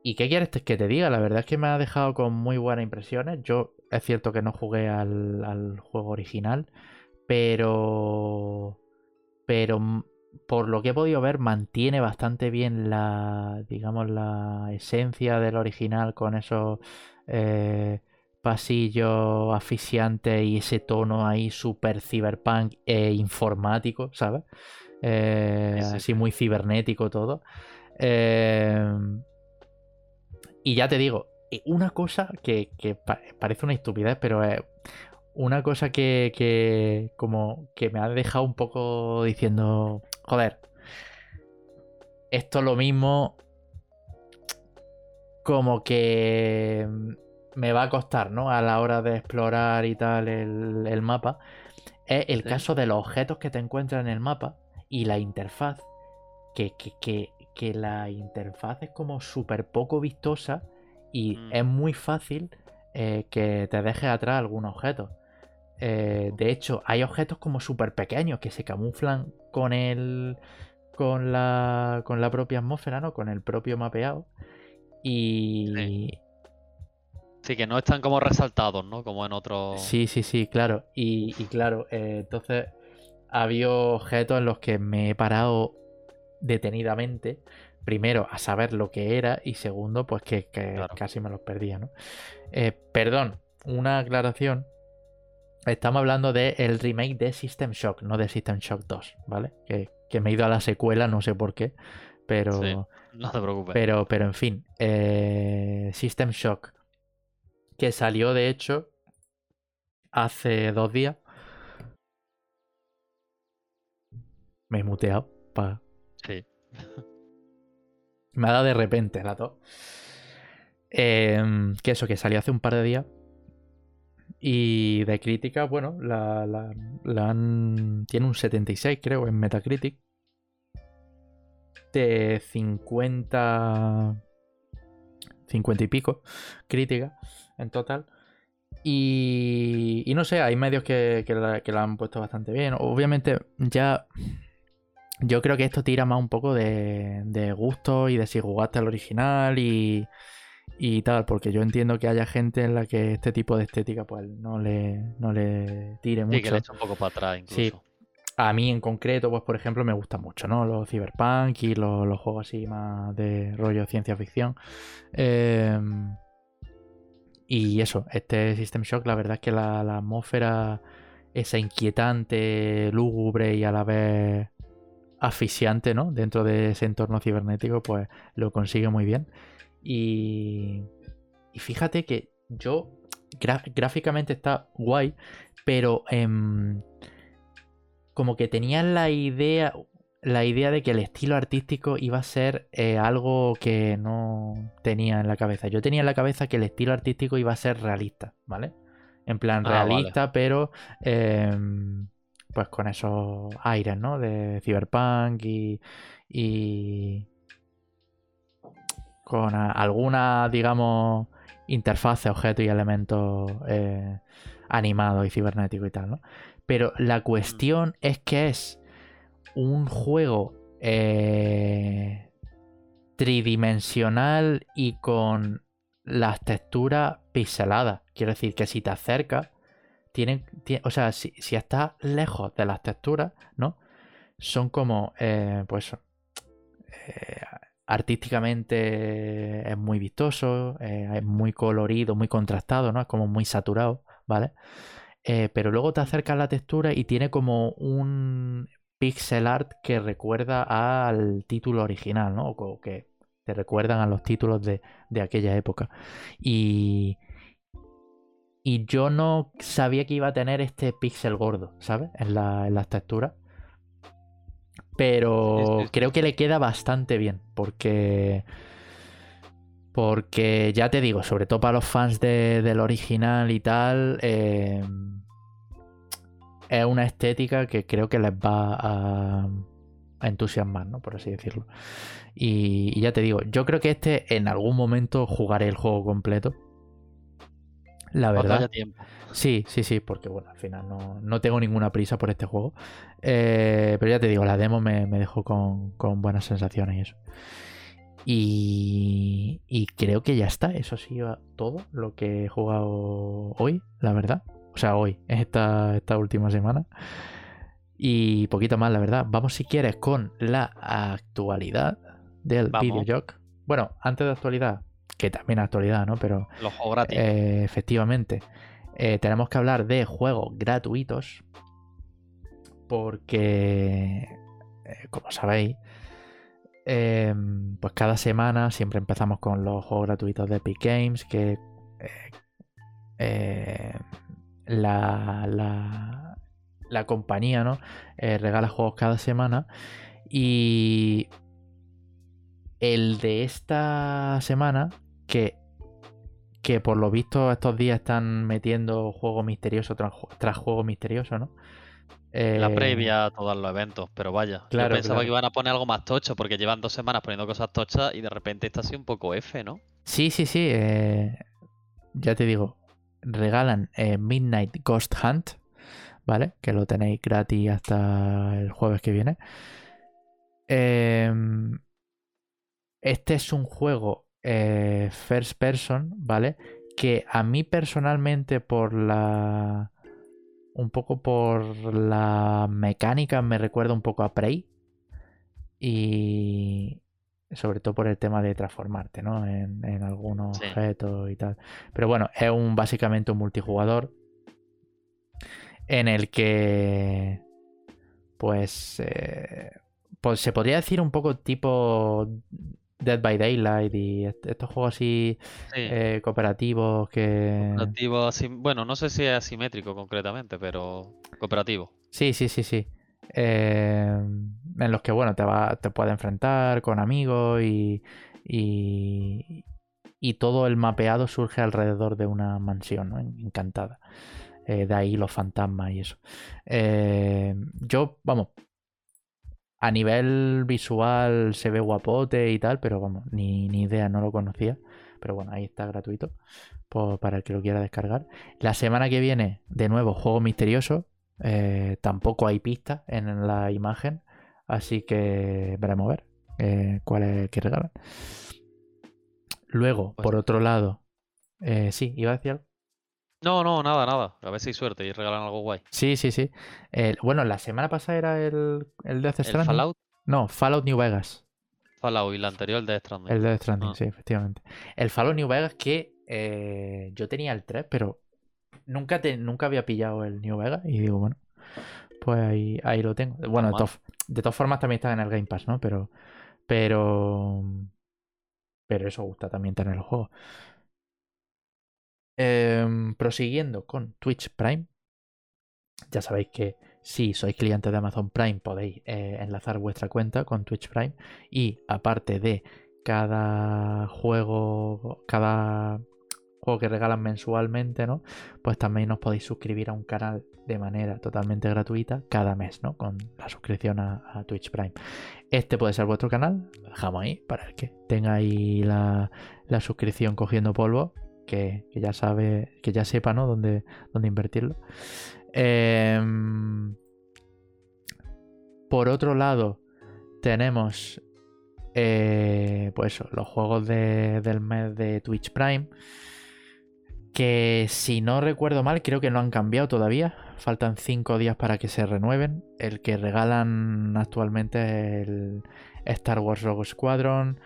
¿Y qué quieres que te diga? La verdad es que me ha dejado con muy buenas impresiones. Yo es cierto que no jugué al, al juego original, pero. Pero por lo que he podido ver, mantiene bastante bien la. digamos, la esencia del original con esos eh, pasillos asfixiantes y ese tono ahí súper cyberpunk e informático, ¿sabes? Eh, Sí, sí, así sí. muy cibernético todo. Eh, y ya te digo, eh, una cosa que, que pa- parece una estupidez, pero es una cosa que, que como que me ha dejado un poco diciendo, joder, esto es lo mismo como que me va a costar, ¿no? A la hora de explorar y tal el, el mapa. Es el Sí. caso de los objetos que te encuentras en el mapa y la interfaz. Que, que, que, que la interfaz es como súper poco vistosa y Mm. es muy fácil eh, que te dejes atrás algún objeto. Eh, de hecho, hay objetos como súper pequeños que se camuflan con el. con la. con la propia atmósfera, ¿no? Con el propio mapeado. Y. Sí, que no están como resaltados, ¿no? Como en otros. Sí, sí, sí, claro. Y, y claro, eh, entonces había objetos en los que me he parado detenidamente. Primero, a saber lo que era. Y segundo, pues que, que Claro. casi me los perdía, ¿no? Eh, perdón, una aclaración. Estamos hablando del remake de System Shock, no de System Shock 2, ¿vale? Que, que me he ido a la secuela, no sé por qué. Pero. Sí. No te preocupes. Pero, pero en fin, eh, System Shock, que salió de hecho hace dos días. Me he muteado. pa- Sí. Me ha dado de repente la tos. Em, que eso, que salió hace un par de días. Y de crítica, bueno, la, la- la han- tiene un 76, creo, en Metacritic. De 50. 50 y pico crítica en total. Y, y no sé, hay medios que, que la, que la han puesto bastante bien. Obviamente, ya yo creo que esto tira más un poco de, de gusto y de si jugaste al original y, y tal, porque yo entiendo que haya gente en la que este tipo de estética pues no le, no le tire mucho. Sí, que le echa un poco para atrás incluso. Sí. A mí en concreto, pues por ejemplo, me gusta mucho, ¿no? Los cyberpunk y los, juegos así más de rollo ciencia ficción. Em, y eso, este System Shock, la verdad es que la, atmósfera, esa inquietante, lúgubre y a la vez asfixiante, ¿no? Dentro de ese entorno cibernético, pues lo consigue muy bien. Y, y fíjate que yo gráficamente está guay, pero em, como que tenía la idea, la idea de que el estilo artístico iba a ser eh, algo que no tenía en la cabeza. Yo tenía en la cabeza que el estilo artístico iba a ser realista, ¿vale? En plan Ah, vale. realista, pero em, pues con esos aires, ¿no? De cyberpunk y, y con alguna, digamos, interfaz, objetos y elementos eh, animados y cibernéticos y tal, ¿no? Pero la cuestión es que es un juego eh, tridimensional y con las texturas pixeladas. Quiero decir que si te acercas, tienen, tie- o sea, si, si estás lejos de las texturas, ¿no? Son como, eh, pues, eh, artísticamente es muy vistoso, es muy colorido, muy contrastado, ¿no? Es como muy saturado, ¿vale? Eh, pero luego te acercas a la textura y tiene como un pixel art que recuerda al título original, ¿no? O que te recuerdan a los títulos de, de aquella época. Y, y yo no sabía que iba a tener este pixel gordo, ¿sabes? En, la- en las texturas. Pero creo que le queda bastante bien. Porque. Porque ya te digo, sobre todo para los fans de- del original y tal. eh, es una estética que creo que les va a, a entusiasmar, ¿no? Por así decirlo. Y, y ya te digo, yo creo que este en algún momento jugaré el juego completo. La verdad. tiempo. Sí, sí, sí, porque bueno, al final no, no tengo ninguna prisa por este juego. Eh, pero ya te digo, la demo me, me dejó con, con buenas sensaciones y eso. Y, y creo que ya está. Eso ha sido todo lo que he jugado hoy, la verdad. O sea, hoy, esta, esta última semana. Y poquito más, la verdad. Vamos, si quieres, con la actualidad del videojoc. Bueno, antes de actualidad, que también actualidad, ¿no? Pero Los juegos gratis. eh, efectivamente. Eh, tenemos que hablar de juegos gratuitos. Porque, eh, como sabéis, eh, pues cada semana siempre empezamos con los juegos gratuitos de Epic Games. Que eh, eh, la, la, compañía ¿no? Eh, regala juegos cada semana. Y el de esta semana, que que por lo visto estos días están metiendo juego misterioso tras juego misterioso, ¿no? La Eh, previa a todos los eventos, pero vaya. claro, yo pensaba claro. que iban a poner algo más tocho, porque llevan dos semanas poniendo cosas tochas y de repente está así un poco F, ¿no? Sí, sí, sí. eh, ya te digo, regalan eh, Midnight Ghost Hunt, ¿vale? Que lo tenéis gratis hasta el jueves que viene. Em, este es un juego first person, ¿vale? Que a mí personalmente por la... Un poco por la mecánica me recuerda un poco a Prey. Y sobre todo por el tema de transformarte, ¿no? En, en algunos Sí. objetos y tal. Pero bueno, es un básicamente un multijugador en el que pues, eh, pues se podría decir un poco tipo Dead by Daylight y est- estos juegos así Sí. eh, cooperativos que... Cooperativo asim- Bueno, no sé si es asimétrico concretamente, pero cooperativo. Sí, sí, sí, sí. Eh, en los que, bueno, te, va, te puedes enfrentar con amigos y, y, y todo el mapeado surge alrededor de una mansión, ¿no? Encantada. Eh, de ahí los fantasmas y eso. Eh, yo, vamos, a nivel visual se ve guapote y tal, pero vamos, ni, ni idea, no lo conocía. Pero bueno, ahí está gratuito por- para el que lo quiera descargar. La semana que viene, de nuevo, juego misterioso. Eh, tampoco hay pistas en la imagen. Así que veremos a ver eh, cuál es el que regalan. Luego, Pues- por otro lado, eh, sí, iba a decir algo. No, no, nada, nada. A ver si hay suerte y regalan algo guay. Sí, sí, sí. El- bueno, la semana pasada era el, el Death El Stranding. Fallout, No, Fallout New Vegas. Fallout y la anterior, el de Stranding. El Death Stranding, Ah. sí, efectivamente. El Fallout New Vegas que eh, yo tenía el 3, pero nunca, te, nunca había pillado el New Vegas y digo, bueno, pues ahí, ahí lo tengo. Bueno, de, todas- de todas formas también está en el Game Pass, ¿no? Pero, pero, pero eso gusta también tener el juego. Em, prosiguiendo con Twitch Prime. Ya sabéis que si sois clientes de Amazon Prime podéis eh, enlazar vuestra cuenta con Twitch Prime y aparte de cada juego, cada juego que regalan mensualmente, ¿no? Pues también os podéis suscribir a un canal de manera totalmente gratuita cada mes, ¿no? Con la suscripción a, Twitch Prime. Este puede ser vuestro canal, lo dejamos ahí para el que tenga ahí la, la suscripción cogiendo polvo, que, ya sabe, que ya sepa, ¿no? Dónde, dónde invertirlo. Em, por otro lado, tenemos eh, pues los juegos de- del mes de Twitch Prime. Que si no recuerdo mal, creo que no han cambiado todavía. Faltan 5 días para que se renueven. El que regalan actualmente es el Star Wars Rogue Squadron.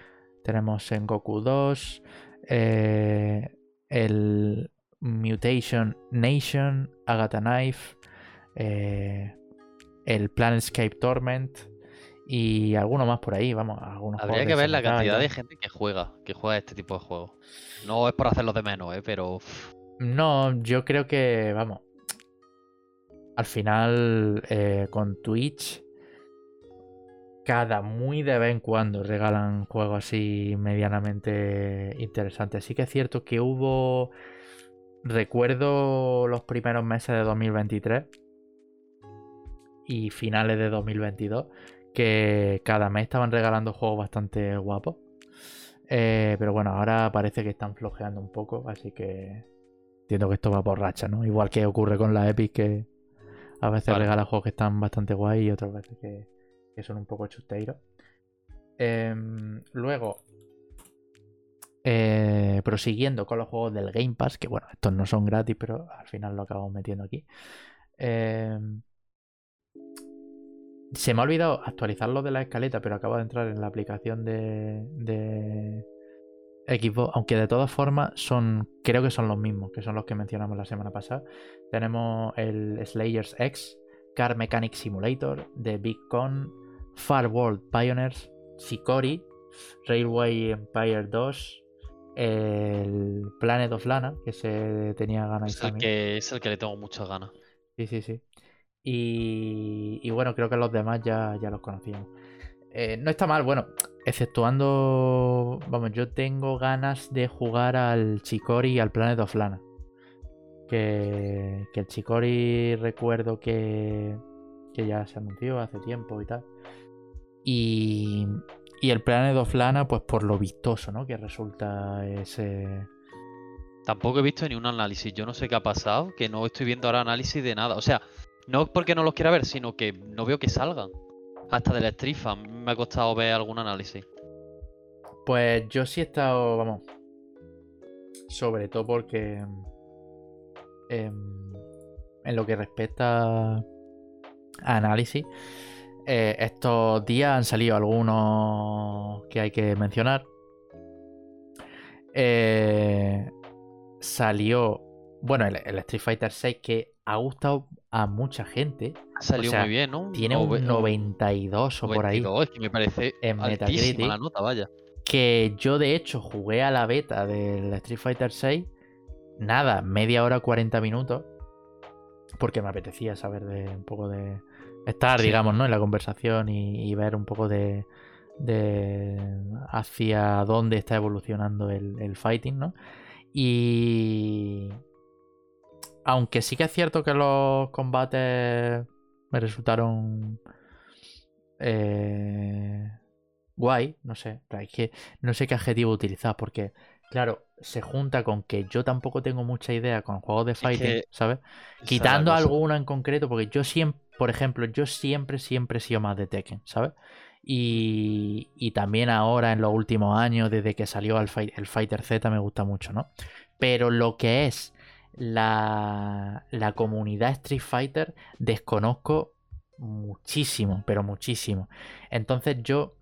Tenemos Sengoku 2. eh, el Mutation Nation. Agatha Knife. eh, el Planescape Torment. Y alguno más por ahí, vamos. Algunos Habría que ver la cantidad de gente que juega, que juega este tipo de juegos. No es por hacerlos de menos, ¿eh? pero No, yo creo que, vamos, al final eh, con Twitch, cada muy de vez en cuando regalan juegos así medianamente interesantes. Sí que es cierto que hubo, recuerdo los primeros meses de 2023 y finales de 2022, que cada mes estaban regalando juegos bastante guapos. Eh, pero bueno, ahora parece que están flojeando un poco, así que entiendo que esto va por racha, ¿no? Igual que ocurre con la Epic, que a veces Vale. regala juegos que están bastante guay y otras veces que, que son un poco chusteiros. Em, luego, eh, prosiguiendo con los juegos del Game Pass, que bueno, estos no son gratis, pero al final lo acabamos metiendo aquí. Em, se me ha olvidado actualizar lo de la escaleta, pero acabo de entrar en la aplicación de, de Xbox, aunque de todas formas son, creo que son los mismos, que son los que mencionamos la semana pasada. Tenemos el Slayers X, Car Mechanic Simulator, The Big Con, Far World Pioneers, Shikori, Railway Empire 2, el Planet of Lana, que se tenía ganas es el, que, es el que le tengo muchas ganas. Sí, sí, sí. Y, y bueno, creo que los demás ya, ya los conocíamos. Eh, no está mal, bueno, exceptuando. Vamos, yo tengo ganas de jugar al Chicori y al Planet of Lana. Que, que el Chicori recuerdo que, que ya se anunció hace tiempo y tal. Y, y el Planet of Lana, pues por lo vistoso, ¿no? Que resulta ese. Tampoco he visto ni un análisis. Yo no sé qué ha pasado, que no estoy viendo ahora análisis de nada. O sea, no porque no los quiera ver, sino que no veo que salgan. Hasta del Street Fan me ha costado ver algún análisis. Pues yo sí he estado, vamos, sobre todo porque em, en lo que respecta a análisis, eh, estos días han salido algunos que hay que mencionar. Eh, salió, bueno, el, el Street Fighter 6 que ha gustado a mucha gente. Ha salido sea, muy bien, ¿no? Tiene Nove- un 92 o por ahí. 92, es que me parece en Metacritic. la nota, vaya. que yo de hecho jugué a la beta del Street Fighter 6, nada, media hora, 40 minutos, porque me apetecía saber de un poco de estar, Sí. digamos, ¿no? En la conversación y, y ver un poco de, de hacia dónde está evolucionando el, el fighting, ¿no? Y aunque sí que es cierto que los combates me resultaron eh, guay, no sé, es que no sé qué adjetivo utilizar porque, claro, se junta con que yo tampoco tengo mucha idea con juegos de fighting, que ¿sabes? Quitando alguno en concreto, porque yo siempre, por ejemplo, yo siempre, siempre he sido más de Tekken, ¿sabes? Y, y también ahora en los últimos años, desde que salió el, el Fighter Z, me gusta mucho, ¿no? Pero lo que es la, la comunidad Street Fighter desconozco muchísimo, pero muchísimo. Entonces yo,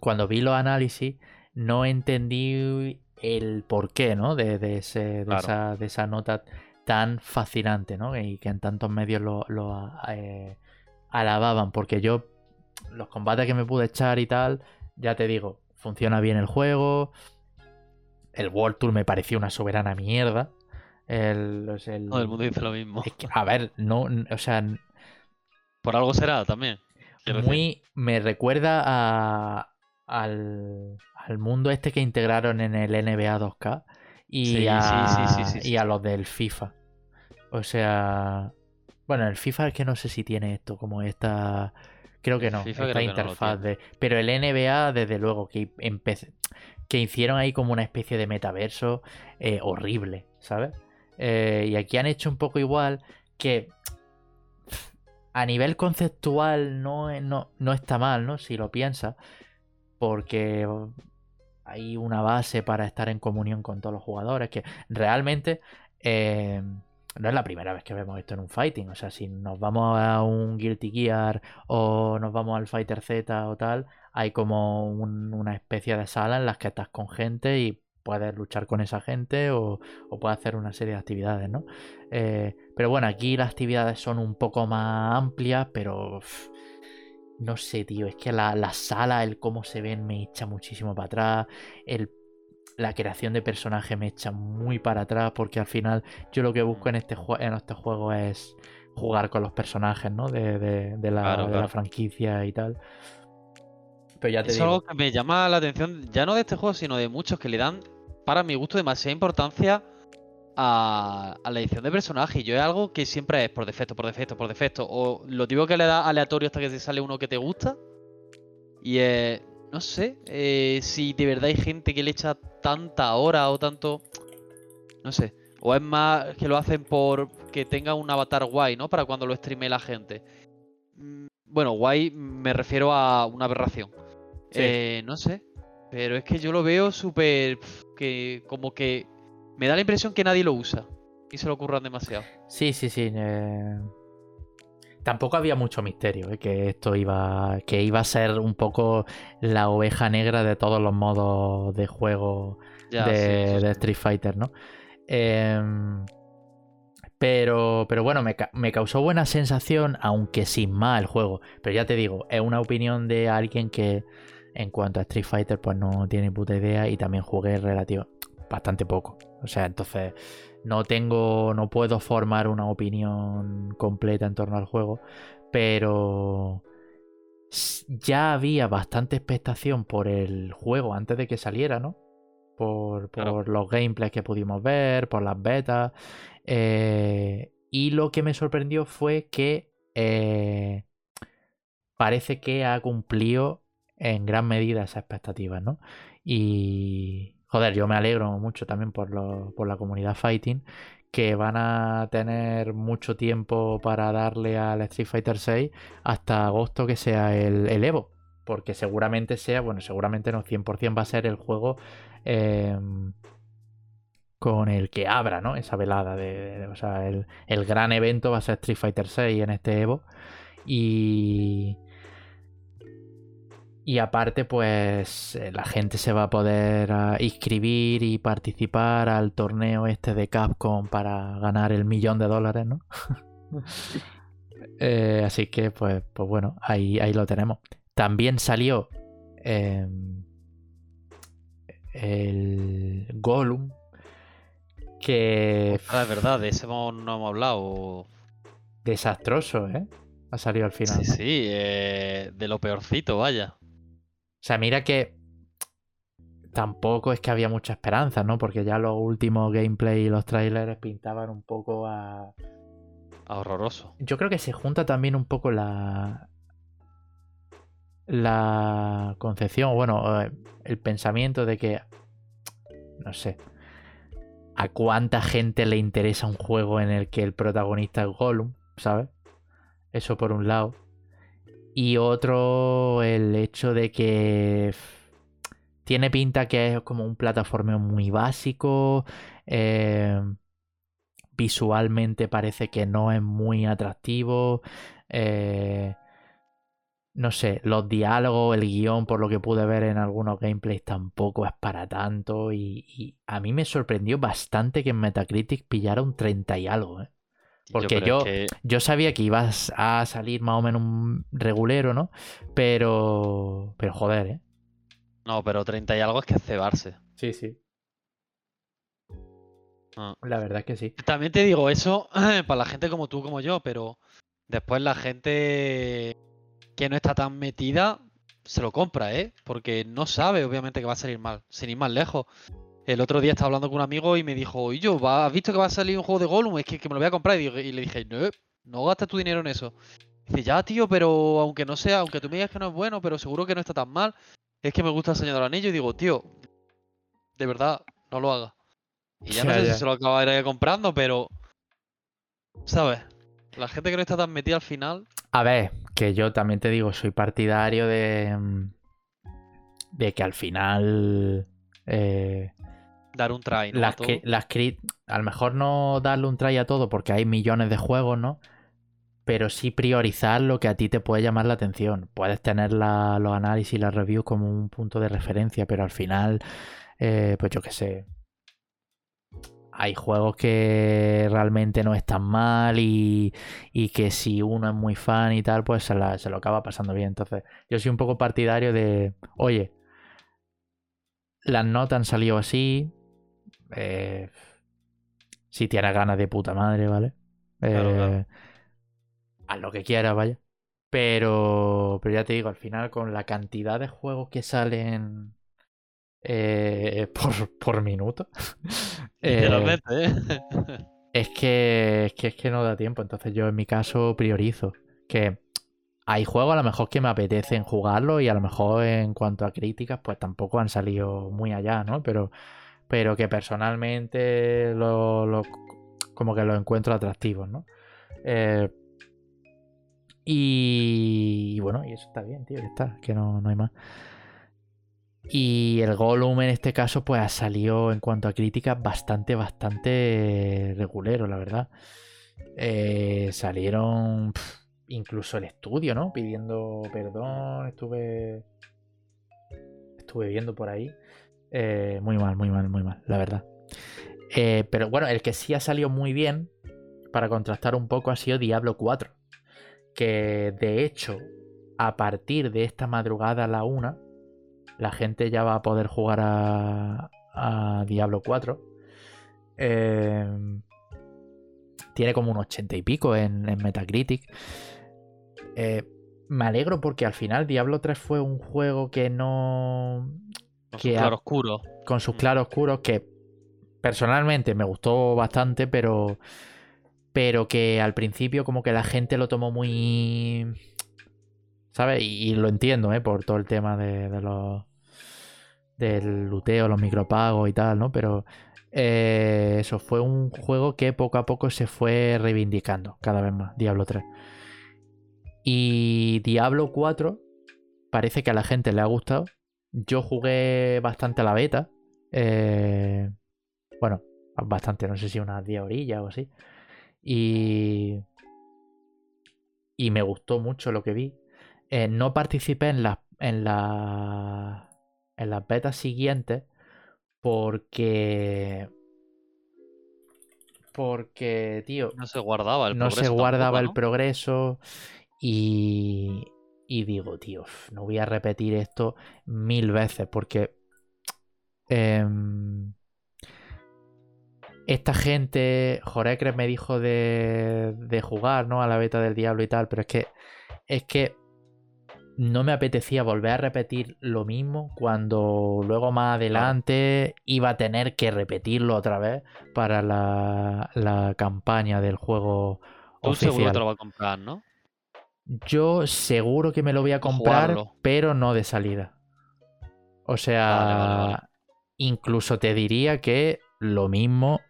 cuando vi los análisis, no entendí el porqué, ¿no? De, de, ese, de, esa, de esa nota tan fascinante, ¿no? Y que en tantos medios lo, lo eh, alababan, porque yo, los combates que me pude echar y tal, ya te digo, funciona bien el juego. El World Tour me pareció una soberana mierda. El, el... Todo el mundo dice lo mismo. a ver, no, o sea. Por algo será también. Muy. Me recuerda a, al, al, mundo este que integraron en el NBA 2K y, a, y a los del FIFA. O sea. Bueno, el FIFA es que no sé si tiene esto, como esta. Creo que no, esta interfaz de. Pero el NBA, desde luego, que que hicieron ahí como una especie de metaverso eh, horrible, ¿sabes? Eh, y aquí han hecho un poco igual que a nivel conceptual no, no, no está mal, ¿no? Si lo piensas, porque hay una base para estar en comunión con todos los jugadores, que realmente eh, no es la primera vez que vemos esto en un fighting. O sea, si nos vamos a un Guilty Gear o nos vamos al Fighter Z o tal, hay como una especie de sala en las que estás con gente y puedes luchar con esa gente o, puedes hacer una serie de actividades, ¿no? Eh, pero bueno, aquí las actividades son un poco más amplias, pero no sé, tío, es que la, la, sala, el cómo se ven me echa muchísimo para atrás, el, la creación de personaje me echa muy para atrás porque al final yo lo que busco en este, en este juego es jugar con los personajes, ¿no? De, de, la, de la franquicia y tal. Pero ya te es algo que me llama la atención, ya no de este juego, sino de muchos que le dan, para mi gusto, demasiada importancia a, la edición de personaje. Y yo es algo que siempre es por defecto, por defecto, por defecto. O lo digo que le da aleatorio hasta que te sale uno que te gusta. Y eh, no sé eh, si de verdad hay gente que le echa tanta hora o tanto. No sé. O es más que lo hacen por que tenga un avatar guay, ¿no? Para cuando lo streame la gente. Mm, bueno, guay me refiero a una aberración. Eh, no sé. Pero es que yo lo veo súper. que como que. Me da la impresión que nadie lo usa. Y se lo ocurran demasiado. Sí, sí, sí. Eh, tampoco había mucho misterio, ¿eh? que esto iba. que iba a ser un poco la oveja negra de todos los modos de juego de, Street Fighter, ¿no? Em, pero, pero bueno, me, me, causó buena sensación, aunque sin más el juego. Pero ya te digo, es una opinión de alguien que en cuanto a Street Fighter, pues no tiene puta idea y también jugué relativo bastante poco. O sea, entonces no tengo, no puedo formar una opinión completa en torno al juego, pero ya había bastante expectación por el juego antes de que saliera, ¿no? Por, los gameplays que pudimos ver, por las betas. Eh, y lo que me sorprendió fue que eh, parece que ha cumplido en gran medida esas expectativas, ¿no? Y, joder, yo me alegro mucho también por, por la comunidad Fighting, que van a tener mucho tiempo para darle al Street Fighter 6 hasta agosto que sea el, Evo. Porque seguramente sea, bueno, seguramente no, 100% va a ser el juego em, con el que abra, ¿no? Esa velada. De, o sea, el, el gran evento va a ser Street Fighter 6 en este Evo. Y, y aparte, pues eh, la gente se va a poder ah, inscribir y participar al torneo este de Capcom para ganar el millón de dólares, ¿no? Eh, así que, pues, pues bueno, ahí, ahí lo tenemos. También salió em, el Gollum. Que. Ah, es verdad, de ese no hemos hablado. Desastroso, ¿eh? Ha salido al final. Sí, sí, eh, de lo peorcito, vaya. O sea, mira que tampoco es que había mucha esperanza, ¿no? Porque ya los últimos gameplay y los trailers pintaban un poco a... a horroroso. Yo creo que se junta también un poco la... La concepción, bueno, eh, el pensamiento de que... No sé. ¿A cuánta gente le interesa un juego en el que el protagonista es Gollum? ¿Sabes? Eso por un lado. Y otro, el hecho de que tiene pinta que es como un plataformeo muy básico. Eh, visualmente parece que no es muy atractivo. Eh, no sé, los diálogos, el guion, por lo que pude ver en algunos gameplays, tampoco es para tanto. Y, a mí me sorprendió bastante que en Metacritic pillara un 30 y algo, ¿eh? Porque yo, yo, sabía que ibas a salir más o menos un regulero, ¿no? Pero. Pero joder, ¿eh? No, pero 30 y algo es que cebarse. Sí, sí. Ah. La verdad es que sí. También te digo eso para la gente como tú, como yo, pero después la gente que no está tan metida se lo compra, ¿eh? Porque no sabe, obviamente, que va a salir mal, sin ir más lejos. El otro día estaba hablando con un amigo y me dijo, y yo, ¿has visto que va a salir un juego de Gollum? Es que, me lo voy a comprar. Y, le dije, no, no gastes tu dinero en eso. Dice, ya, tío, pero aunque no sea, aunque tú me digas que no es bueno, pero seguro que no está tan mal. Es que me gusta el Señor del Anillo. Y digo, tío, de verdad, no lo haga. Y ya no sé si se lo acabaré comprando, pero. ¿Sabes? La gente que no está tan metida al final. A ver, que yo también te digo, soy partidario de. Mm, de que al final. Eh, Dar un try, ¿no? Las, que, las a lo mejor no darle un try a todo porque hay millones de juegos, ¿no? Pero sí priorizar lo que a ti te puede llamar la atención. Puedes tener los análisis y las reviews como un punto de referencia, pero al final, eh, pues yo qué sé, hay juegos que realmente no están mal y, que si uno es muy fan y tal, pues se, lo acaba pasando bien. Entonces, yo soy un poco partidario de, oye, las notas han salido así. Eh, si tienes ganas de puta madre, ¿vale? Eh, haz lo que quieras, vaya. Pero, pero ya te digo, al final con la cantidad de juegos que salen eh, por, minuto. Eh, ¿eh? es, que, es, que, es que no da tiempo. Entonces yo en mi caso priorizo. Que hay juegos a lo mejor que me apetecen jugarlo y a lo mejor en cuanto a críticas pues tampoco han salido muy allá, ¿no? Pero, pero que personalmente lo, como que lo encuentro atractivos, ¿no? Eh, y, bueno, y eso está bien, tío, está, que no, no hay más. Y el Gollum en este caso, pues ha salido en cuanto a críticas bastante, bastante regulero, la verdad. Eh, salieron incluso el estudio, ¿no? Pidiendo perdón. Estuve. Estuve viendo por ahí. Eh, muy mal, muy mal, muy mal, la verdad. Eh, pero bueno, el que sí ha salido muy bien, para contrastar un poco, ha sido Diablo 4. Que de hecho, a partir de esta madrugada a la una la gente ya va a poder jugar a, Diablo 4. Em, tiene como un 80 y pico en, Metacritic. Eh, me alegro porque al final Diablo 3 fue un juego que no. Con sus claroscuros. Con sus claroscuros que personalmente me gustó bastante, pero. Pero que al principio, como que la gente lo tomó muy. ¿Sabes? Y, lo entiendo, ¿eh? Por todo el tema de los del luteo, los micropagos y tal, ¿no? Pero eh, eso fue un juego que poco a poco se fue reivindicando cada vez más, Diablo 3. Y Diablo 4 parece que a la gente le ha gustado. Yo jugué bastante a la beta. Eh, bueno, bastante, no sé si unas 10 orillas o así. Y, y me gustó mucho lo que vi. Eh, no participé en la, en la en las betas siguientes porque porque tío no se guardaba el no progreso se guardaba el progreso y y digo tío no voy a repetir esto mil veces porque em, esta gente Jorecres me dijo de, de jugar no a la beta del diablo y tal pero es que es que no me apetecía volver a repetir lo mismo cuando luego más adelante iba a tener que repetirlo otra vez para la, campaña del juego Tú seguro te lo vas a comprar, ¿no? Yo seguro que me lo voy a comprar, pero no de salida. O sea, incluso te diría que lo mismo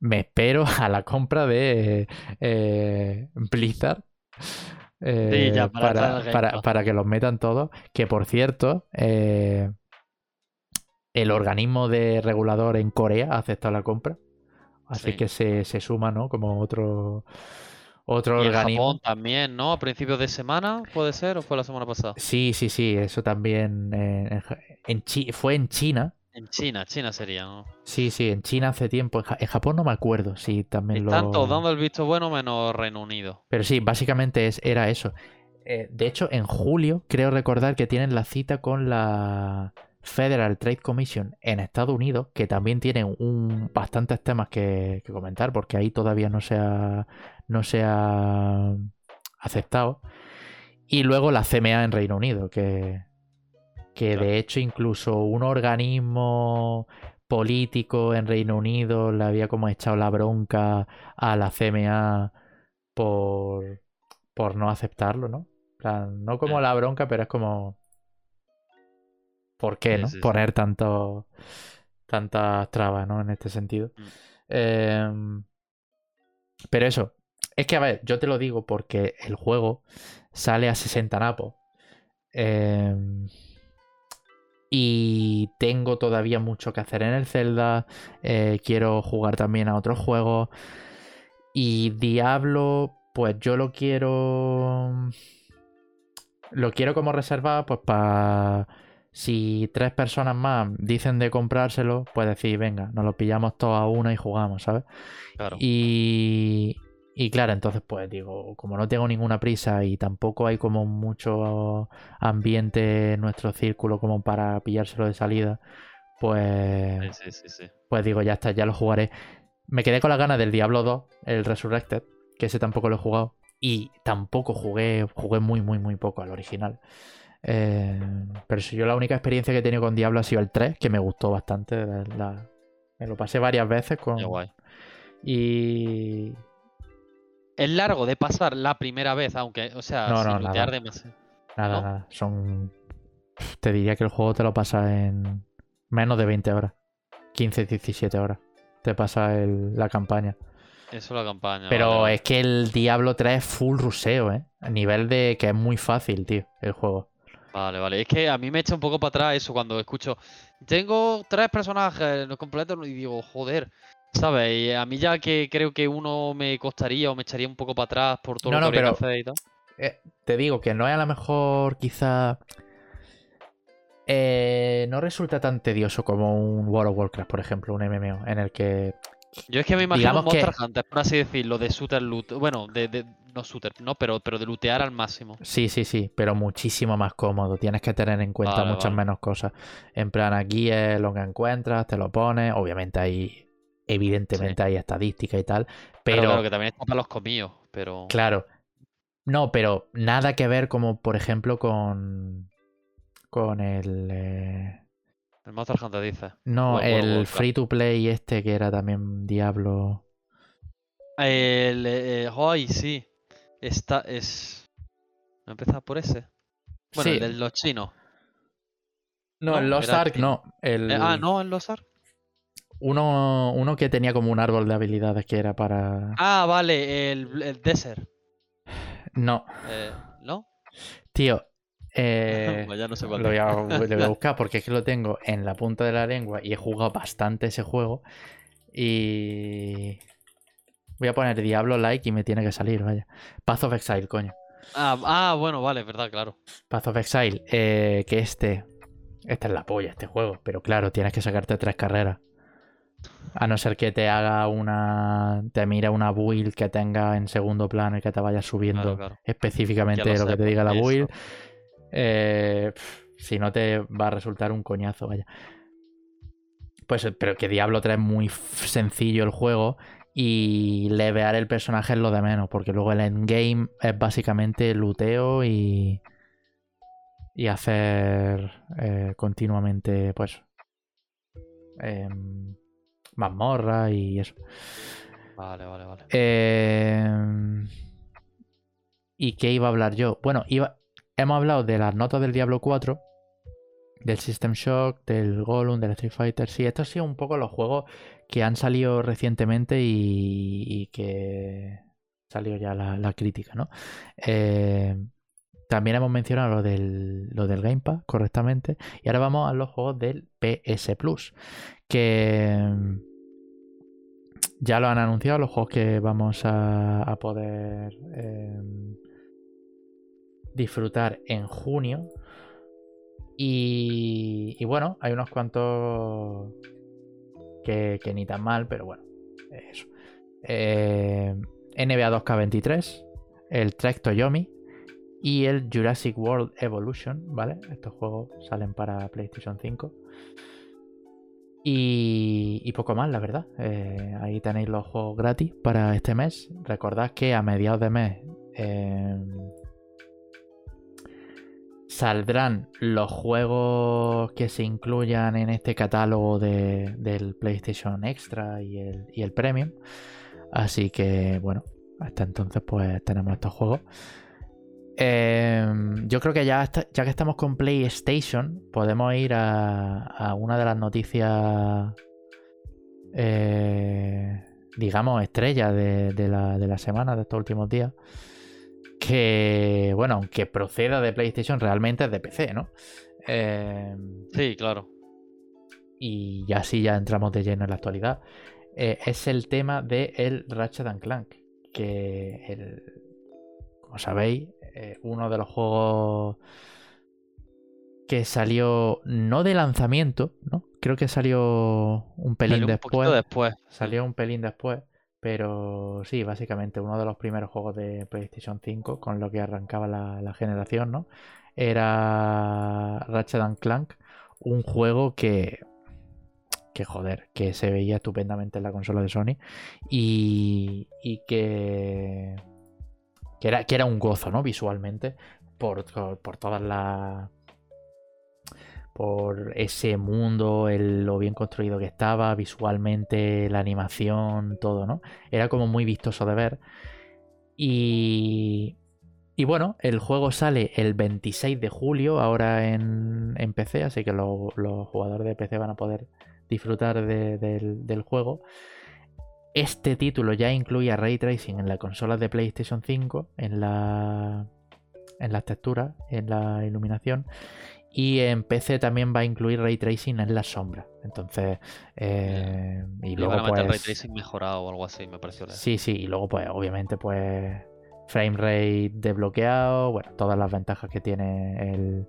me espero a la compra de eh, Blizzard eh, ya, para entrar para, para- que los metan todos. Que por cierto, eh, el organismo de regulador en Corea ha aceptado la compra. Así Sí. que se, se suma, ¿no? Como otro, otro Y organismo. Japón también, ¿no? A principios de semana, ¿puede ser? ¿O fue la semana pasada? Sí, sí, sí, eso también. eh, en en fue en China. En China, China sería, ¿no? Sí, sí, en China hace tiempo. En, Ja- en Japón no me acuerdo si también lo. Están todos dando el visto bueno menos Reino Unido. Pero sí, básicamente es, era eso. Eh, de hecho, en julio creo recordar que tienen la cita con la Federal Trade Commission en Estados Unidos, que también tienen un, bastantes temas que, que comentar, porque ahí todavía no se ha, no se ha aceptado. Y luego la CMA en Reino Unido, que, que Claro. de hecho incluso un organismo político en Reino Unido le había como echado la bronca a la CMA por, por no aceptarlo, ¿no? Plan, no como Mm. la bronca, pero es como... ¿Por qué, Sí, no? sí, sí. Poner tanto, tantas trabas, ¿no? En este sentido. Mm. Em, pero eso, es que a ver, yo te lo digo porque el juego sale a 60 napos. Em, y tengo todavía mucho que hacer en el Zelda. eh, quiero jugar también a otros juegos. Y Diablo, pues yo lo quiero. Lo quiero como reservado, pues para. Si tres personas más dicen de comprárselo, pues decir, venga, nos lo pillamos todos a una y jugamos, ¿sabes? Claro. Y, y claro, entonces pues digo, como no tengo ninguna prisa y tampoco hay como mucho ambiente en nuestro círculo como para pillárselo de salida, pues, Sí, sí, sí, pues digo, ya está, ya lo jugaré. Me quedé con las ganas del Diablo 2, el Resurrected, que ese tampoco lo he jugado. Y tampoco jugué, jugué muy, muy, muy poco al original. Eh, pero si yo la única experiencia que he tenido con Diablo ha sido el 3, que me gustó bastante. la- me lo pasé varias veces con... Qué guay. Y, Es largo de pasar la primera vez, aunque, o sea, No, no, nada. demasiado. Nada, ¿No? nada. Son. Te diría que el juego te lo pasa en menos de 20 horas. 15, 17 horas. Te pasa el- la campaña. Eso es la campaña. Pero vale, es que el Diablo 3 es full ruseo, ¿eh? A nivel de que es muy fácil, tío, el juego. Vale, vale. Es que a mí me echa un poco para atrás eso cuando escucho. Tengo tres personajes no completos y digo, joder. ¿Sabes? Y a mí ya que creo que uno me costaría o me echaría un poco para atrás por todo No, lo no, que que pero- hacer y tal. Eh, te digo que no es a lo mejor quizá. eh, no resulta tan tedioso como un World of Warcraft, por ejemplo, un MMO, en el que Yo es que me imagino un que- Monster Hunter, por así decirlo, de shooter loot. Bueno, de, de- no shooter, no, pero, pero de lootear al máximo. Sí, sí, sí, pero muchísimo más cómodo. Tienes que tener en cuenta Vale, muchas vale. menos cosas. En plan, aquí es lo que encuentras, te lo pones. Obviamente hay, evidentemente hay estadística y tal, Pero, claro, que también está para los comidos. Pero. claro, no, pero nada que ver como, por ejemplo, con con el eh, El Monster Hunter dice. no, el free to play este que era también Diablo. El. eh, ay, sí. Esta es. ¿No por ese? Bueno, Sí. el de los chinos. No, no, el Lost Ark no, el Eh, ah, no, el Los Ark. Uno uno que tenía como un árbol de habilidades que era para Ah, vale, el, el Desert. no, Eh, ¿No? tío, eh, Pues ya no sé cuál Lo voy, a, lo voy a buscar porque es que lo tengo en la punta de la lengua y he jugado bastante ese juego. Y. Voy a poner Diablo Like y me tiene que salir, vaya. Path of Exile, coño. Ah, ah, bueno, vale, verdad, claro. Path of Exile, eh, que este. Esta es la polla, este juego. Pero claro, tienes que sacarte tres carreras. A no ser que te haga una. Te mira una build que tenga en segundo plano y que te vaya subiendo Claro, claro. específicamente lo lo, que te diga la build. Eh, si no te va a resultar un coñazo, vaya. Pues, eh, pero que Diablo 3 es muy sencillo el juego y levear el personaje es lo de menos, porque luego el endgame es básicamente luteo y, y hacer eh, continuamente, pues, em, mazmorra y eso. Vale, vale, vale. Eh, ¿Y qué iba a hablar yo? Bueno, iba... hemos hablado de las notas del Diablo 4, del System Shock, del Gollum, del Street Fighter. Sí, estos han sido un poco los juegos que han salido recientemente y, y que... Salió ya la, crítica, ¿no? Eh, también hemos mencionado lo del, lo del Game Pass correctamente. Y ahora vamos a los juegos del PS Plus. Que ya lo han anunciado, los juegos que vamos a, poder em, disfrutar en junio. Y, bueno, hay unos cuantos que, ni tan mal, pero bueno, eso. Eh, NBA 2K23, el Trek Toyomi, y el Jurassic World Evolution, ¿vale? Estos juegos salen para PlayStation 5. Y, poco más, la verdad. Eh, ahí tenéis los juegos gratis para este mes. Recordad que a mediados de mes em, saldrán los juegos que se incluyan en este catálogo del PlayStation Extra y el, y el Premium. Así que, bueno, hasta entonces pues tenemos estos juegos. Em, yo creo que ya, ya que estamos con PlayStation, podemos ir a, una de las noticias, eh, digamos, estrellas de, la, semana, de estos últimos días. Que, bueno, aunque proceda de PlayStation, realmente es de PC, ¿no? Em, sí, claro. Y ya sí, ya entramos de lleno en la actualidad. Eh, es el tema de el Ratchet Clank. Que, el, como sabéis, eh, uno de los juegos que salió no de lanzamiento, ¿no? Creo que salió un pelín después. después. Salió un pelín después. Pero sí, básicamente uno de los primeros juegos de PlayStation 5 con lo que arrancaba la, generación, ¿no? Era Ratchet Clank, un juego que que joder, que se veía estupendamente en la consola de Sony y, y que que era, que era un gozo, ¿no? Visualmente, por, por todas por ese mundo, lo bien construido que estaba, visualmente, la animación, todo, ¿no? Era como muy vistoso de ver. Y, y bueno, el juego sale el 26 de julio, ahora en, en PC, así que los jugadores de PC van a poder disfrutar del juego. Este título ya incluía ray tracing en la consola de PlayStation 5, en, la, en las texturas, en la iluminación. Y en PC también va a incluir ray tracing en las sombras. Entonces, eh, y luego pues, ray tracing mejorado o algo así, me pareció. Sí, sí, y luego pues obviamente pues frame rate desbloqueado, bueno, todas las ventajas que tiene el,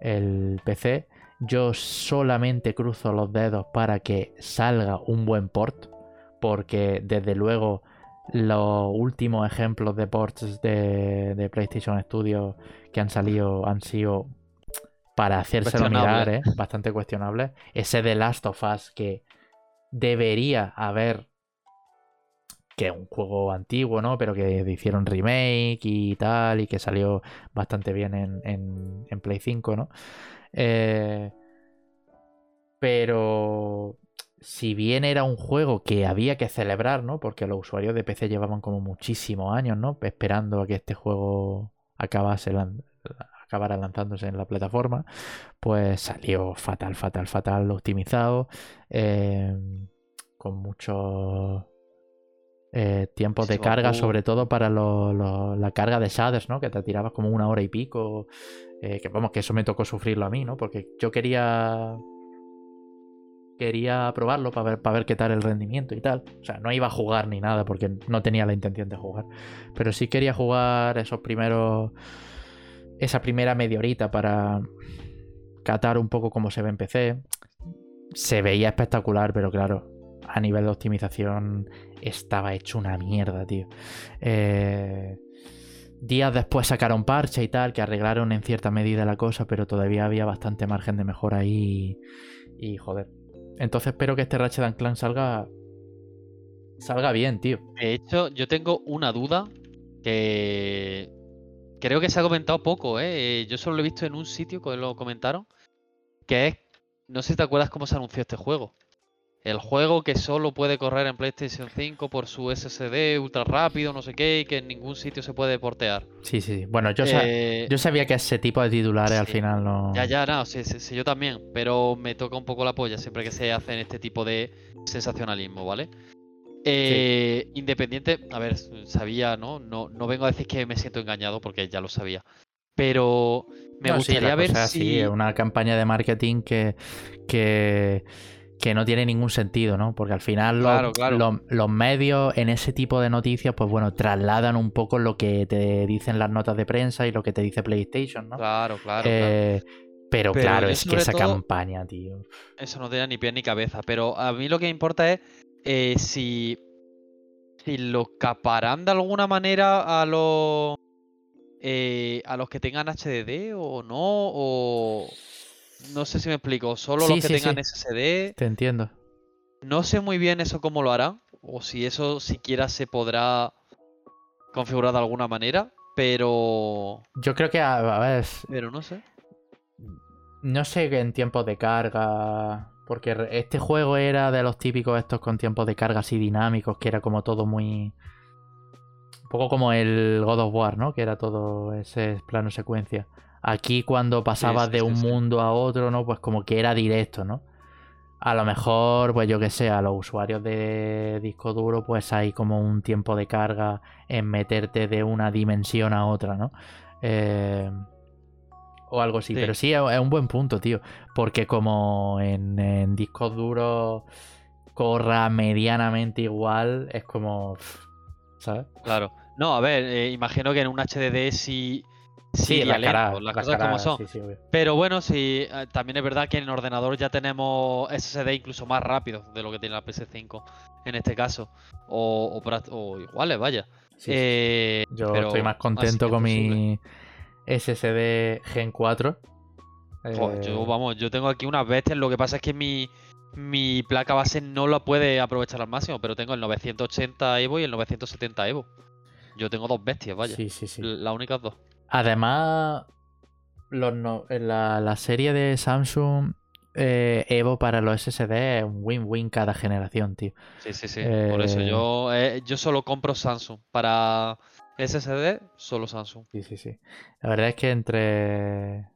el PC. Yo solamente cruzo los dedos para que salga un buen port porque desde luego los últimos ejemplos de ports de, PlayStation Studios que han salido han sido para hacérselo mirar, ¿eh? bastante cuestionables. Ese de Last of Us que debería haber que es un juego antiguo, ¿no? Pero que hicieron remake y tal, y que salió bastante bien en, en, Play 5, ¿no? Eh, pero si bien era un juego que había que celebrar, ¿no? Porque los usuarios de PC llevaban como muchísimos años, ¿no? Esperando a que este juego acabase acabara lanzándose en la plataforma, pues salió fatal, fatal, fatal, optimizado, em, con muchos eh, tiempos de carga, sobre todo para la carga de shaders, ¿no? Que te tirabas como una hora y pico. Eh, que vamos, que eso me tocó sufrirlo a mí, ¿no? Porque yo quería quería probarlo para ver, para ver qué tal el rendimiento y tal. O sea, no iba a jugar ni nada porque no tenía la intención de jugar. Pero sí quería jugar esos primeros. Esa primera media horita para catar un poco cómo se ve en PC. Se veía espectacular, pero claro, a nivel de optimización estaba hecho una mierda, tío. Eh, días después sacaron parche y tal, que arreglaron en cierta medida la cosa, pero todavía había bastante margen de mejora ahí. Y joder, entonces espero que este Ratchet Clank salga. Salga bien, tío. De hecho, yo tengo una duda que. Creo que se ha comentado poco, ¿eh? Yo solo lo he visto en un sitio que lo comentaron. Que es. No sé si te acuerdas cómo se anunció este juego. El juego que solo puede correr en PlayStation 5 por su SSD ultra rápido, no sé qué, y que en ningún sitio se puede portear. Sí, sí. Bueno, yo, eh, yo sabía que ese tipo de titulares al final no. Ya, ya, no, sí, sí, yo también. Pero me toca un poco la polla siempre que se hacen este tipo de sensacionalismo, ¿vale? Eh, Independiente, a ver, sabía, ¿no? ¿no? No vengo a decir que me siento engañado porque ya lo sabía. Pero me No, sí, gustaría la ver si. es una campaña de marketing que, que, que no tiene ningún sentido, ¿no? Porque al final los, Claro, claro. los- los medios en ese tipo de noticias, pues bueno, trasladan un poco lo que te dicen las notas de prensa y lo que te dice PlayStation, ¿no? Claro, claro, claro. Eh, pero, Pero claro, es que esa todo- campaña, tío. Eso no tiene ni pie ni cabeza. Pero a mí lo que me importa es eh, si. Si lo caparán de alguna manera a los. eh, a los que tengan HDD o no. O. No sé si me explico. Solo Sí, los que sí, tengan sí. SSD. Te entiendo. No sé muy bien eso cómo lo harán. O si eso siquiera se podrá configurar de alguna manera. Pero. Yo creo que, a, ver, Pero no sé. no sé en tiempos de carga. Porque este juego era de los típicos estos con tiempos de carga así dinámicos, que era como todo muy. Un poco como el God of War, ¿no? Que era todo ese plano secuencia. Aquí cuando pasabas sí, de un sí. mundo a otro, ¿no? Pues como que era directo, ¿no? A lo mejor, pues yo que sé, a los usuarios de disco duro, pues hay como un tiempo de carga en meterte de una dimensión a otra, ¿no? Eh, o algo así. Sí. Pero sí, es un buen punto, tío. Porque como en, en discos duros corra medianamente igual, es como... ¿Sabes? Claro. No, a ver, eh, imagino que en un HDD sí. Sí, las caras, lento, las las cosas como caras, son. sí, sí, obvio. Pero bueno, sí, eh, también es verdad que en el ordenador ya tenemos SSD incluso más rápido de lo que tiene la PS5 en este caso. O, o, o iguales, vaya. Eh, Yo pero estoy más contento con mi SSD Gen 4. Jo, Eh, yo, vamos, yo tengo aquí unas bestias. Lo que pasa es que mi, mi placa base no la puede aprovechar al máximo, pero tengo el 980 Evo y el 970 Evo. Yo tengo dos bestias, vaya. Sí, sí, sí. Las únicas dos. Además, los no- la, la serie de Samsung eh, Evo para los SSD es un win-win cada generación, tío. Sí, sí, sí. Por eso Eh, yo, eh, yo solo compro Samsung. Para SSD, solo Samsung. Sí, sí, sí. La verdad es que entre.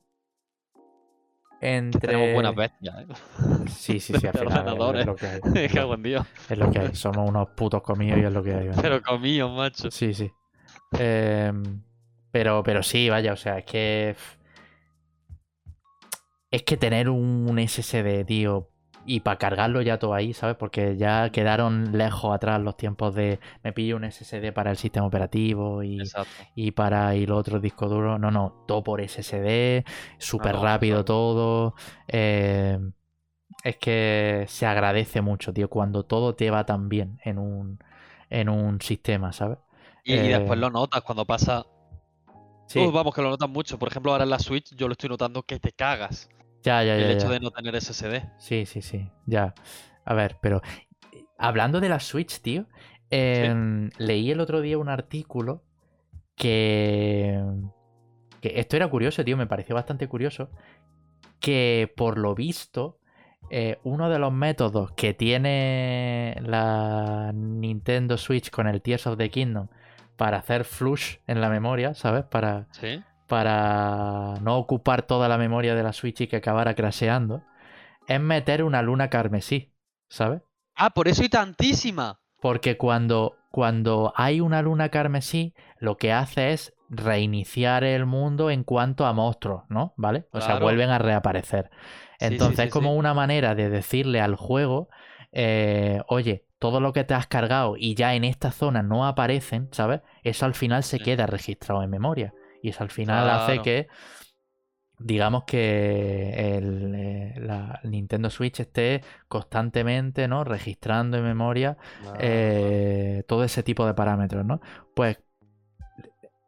Entre. Tenemos buenas bestias, ¿eh? Sí, sí, sí, al final es- lo que hay. Es lo, es lo que hay. Somos unos putos comidos y es lo que hay. Pero comíos, macho. Sí, sí. Em, pero, pero sí, vaya, o sea, es que. Es que tener un SSD, tío, y para cargarlo ya todo ahí, ¿sabes? Porque ya quedaron lejos atrás los tiempos de me pillo un SSD para el sistema operativo y, y para y los otros discos duros. No, no, todo por SSD, súper no, rápido todo. eh, es que se agradece mucho, tío, cuando todo te va tan bien en un, en un sistema, ¿sabes? Y, y después Eh, lo notas cuando pasa. Sí, vamos, que lo notas mucho. Por ejemplo, ahora en la Switch yo lo estoy notando que te cagas. ya, ya, ya. el hecho ya. de no tener SSD. Sí, sí, sí, ya. A ver, pero hablando de la Switch, tío, em, leí el otro día un artículo que, que esto era curioso, tío, me pareció bastante curioso, que por lo visto, eh, uno de los métodos que tiene la Nintendo Switch con el Tears of the Kingdom para hacer flush en la memoria, ¿sabes? Para, Sí. para no ocupar toda la memoria de la Switch y que acabara crasheando, es meter una luna carmesí, ¿sabes? Ah, por eso hay tantísima. Porque cuando, cuando hay una luna carmesí, lo que hace es reiniciar el mundo en cuanto a monstruos, ¿no? ¿Vale? O sea, vuelven a reaparecer. Sí, sí, Entonces sí, es como una manera de decirle al juego, eh, oye, todo lo que te has cargado y ya en esta zona no aparecen, ¿sabes? Eso al final se Sí. queda registrado en memoria. Y eso al final hace que, digamos que el, eh, la Nintendo Switch esté constantemente, ¿no? Registrando en memoria eh, todo ese tipo de parámetros, ¿no? Pues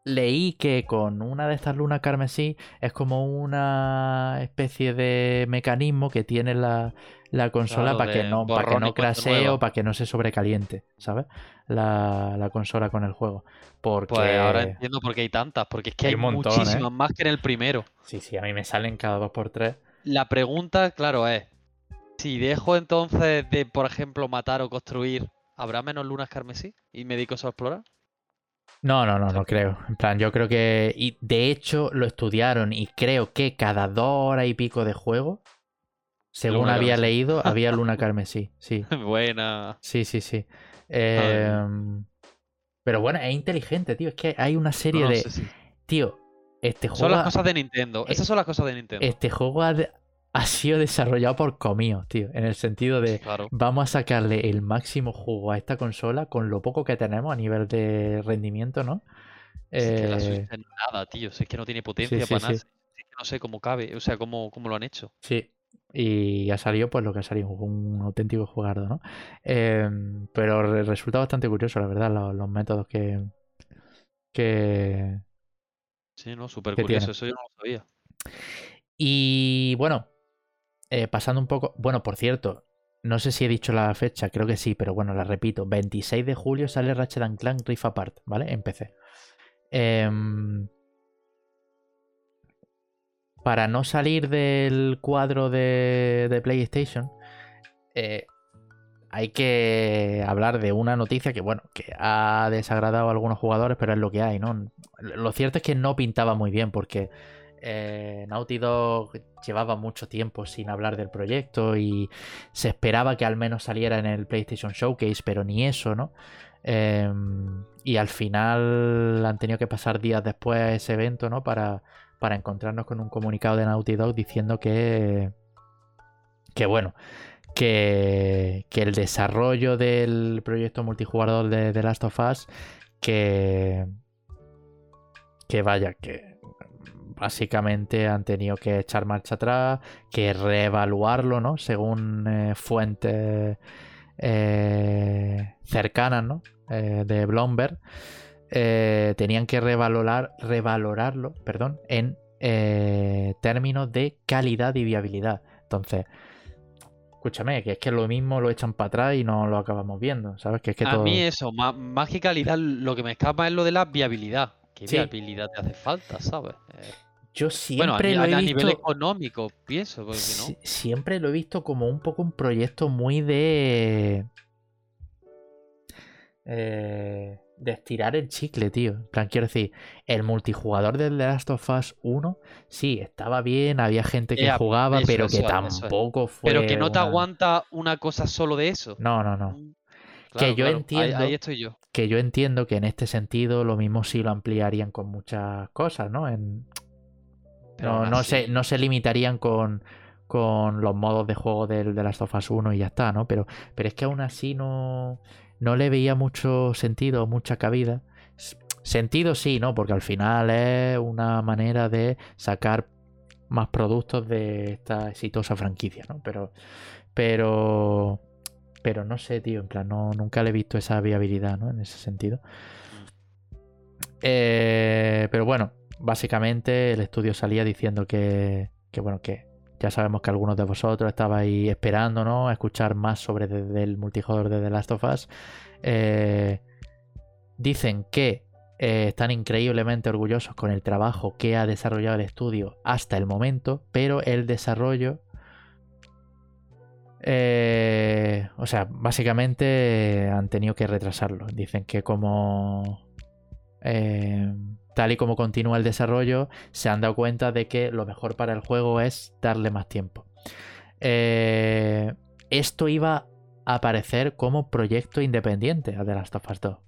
leí que con una de estas lunas carmesí es como una especie de mecanismo que tiene la, la consola Claro, para que no, para que no crasee o para que no se sobrecaliente, ¿sabes? La, la consola con el juego. Porque Pues ahora entiendo por qué hay tantas. Porque es que Hay ¿eh? muchísimas más que en el primero. sí, sí, a mí me salen cada dos por tres. La pregunta, claro, es: si dejo entonces de, por ejemplo, matar o construir, ¿habrá menos lunas carmesí? ¿Y me dedico a explorar? No, no, no, no creo. En plan, yo creo que. Y de hecho lo estudiaron y creo que cada dos horas y pico de juego, según Luna había carmesí. leído, había luna carmesí. Sí, Buena. sí, sí, sí. Em, pero bueno, es inteligente, tío. Es que hay una serie No, no, de. sí. Tío, este juego. Son las cosas de Nintendo. eh, Esas son las cosas de Nintendo. Este juego ha, ha sido desarrollado por comíos, tío. En el sentido de. Claro. Vamos a sacarle el máximo jugo a esta consola con lo poco que tenemos a nivel de rendimiento, ¿no? Es que la Eh, es nada, tío. Es que no tiene potencia sí, para nada. Es que no sé cómo cabe. O sea, cómo, cómo lo han hecho. Sí, y ha salido pues lo que ha salido, un auténtico jugardo, ¿no? Em, pero re- resulta bastante curioso, la verdad, los, los métodos que, que... Sí, no, súper ¿Qué curioso. tiene? Eso yo no lo sabía. Y bueno, eh, pasando un poco... Bueno, por cierto, no sé si he dicho la fecha, creo que sí, pero bueno, la repito. 26 de julio sale Ratchet Clank Rift Apart, ¿vale? En PC. Em, para no salir del cuadro de, de PlayStation, eh, hay que hablar de una noticia que, bueno, que ha desagradado a algunos jugadores, pero es lo que hay, ¿no? Lo cierto es que no pintaba muy bien porque eh, Naughty Dog llevaba mucho tiempo sin hablar del proyecto y se esperaba que al menos saliera en el PlayStation Showcase, pero ni eso, ¿no? Eh, y al final han tenido que pasar días después a ese evento, ¿no? Para, para encontrarnos con un comunicado de Naughty Dog diciendo que, que bueno, que, que el desarrollo del proyecto multijugador de The Last of Us, que, que vaya, que básicamente han tenido que echar marcha atrás, que reevaluarlo, ¿no? Según eh, fuentes eh, cercanas, ¿no? Eh, de Bloomberg, eh, tenían que revalorar, revalorarlo, perdón, en términos de calidad y viabilidad. Entonces, escúchame, que es que lo mismo lo echan para atrás y no lo acabamos viendo, ¿sabes? Que es que a todo... mí eso, más, más que calidad, lo que me escapa es lo de la viabilidad. ¿Qué Sí. viabilidad te hace falta, sabes? Eh, Yo bueno, a, siempre lo a- he a visto... nivel económico, pienso, porque si no. Si- Siempre lo he visto como un poco un proyecto muy de. eh, de estirar el chicle, tío. En plan, quiero decir, el multijugador del The Last of Us 1, sí, estaba bien, había gente que jugaba, eso, pero que eso tampoco fue. Pero que no te una- aguanta una cosa solo de eso. No, no, no. Mm, Que yo ahí- entiendo- Ahí, estoy yo. Que yo entiendo que en este sentido lo mismo sí lo ampliarían con muchas cosas, ¿no? En, Pero no, se, no se limitarían con, con los modos de juego del de Last of Us 1 y ya está, ¿no? Pero, pero es que aún así no, no le veía mucho sentido, mucha cabida. Sentido sí, ¿no? Porque al final es una manera de sacar más productos de esta exitosa franquicia, ¿no? Pero, pero, pero no sé, tío, en plan, no, nunca le he visto esa viabilidad, ¿no? En ese sentido. Eh, pero bueno, básicamente el estudio salía diciendo que, que, bueno, que ya sabemos que algunos de vosotros estabais esperando, ¿no? A escuchar más sobre de- del multijugador de The Last of Us. Eh, dicen que eh, están increíblemente orgullosos con el trabajo que ha desarrollado el estudio hasta el momento, pero el desarrollo... eh, o sea, básicamente han tenido que retrasarlo. Dicen que como eh, tal y como continúa el desarrollo, se han dado cuenta de que lo mejor para el juego es darle más tiempo. Eh, esto iba a aparecer como proyecto independiente a The Last of Us 2.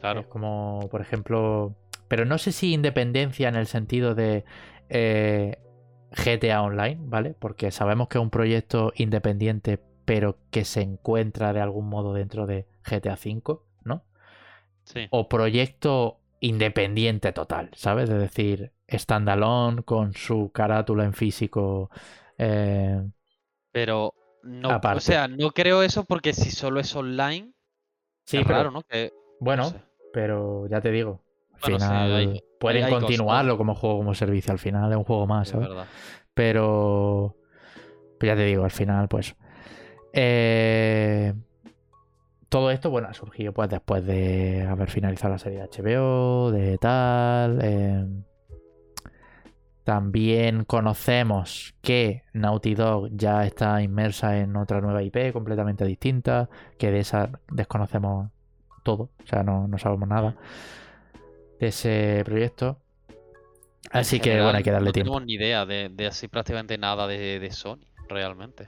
Claro. Es como, por ejemplo. Pero no sé si independencia en el sentido de eh, GTA Online, ¿vale? Porque sabemos que es un proyecto independiente, pero que se encuentra de algún modo dentro de GTA V, ¿no? Sí. o proyecto independiente total, ¿sabes? Es decir, standalone con su carátula en físico. eh, Pero no, Aparte. o sea, no creo eso porque si solo es online, sí, es pero raro, ¿no? Que, bueno, no sé. pero ya te digo, al Bueno, sí, final hay- pueden hay- hay cosas, continuarlo como juego como servicio, al final es un juego más, es ¿sabes? verdad. Pero, pues ya te digo, al final, pues. eh, todo esto, bueno, ha surgido pues después de haber finalizado la serie de HBO, de tal. eh, también conocemos que Naughty Dog ya está inmersa en otra nueva IP completamente distinta, que de esa desconocemos todo, o sea, no, no sabemos nada de ese proyecto. Así En que, bueno, hay que darle no tiempo. tenemos ni idea de, de así prácticamente nada de, de Sony, realmente.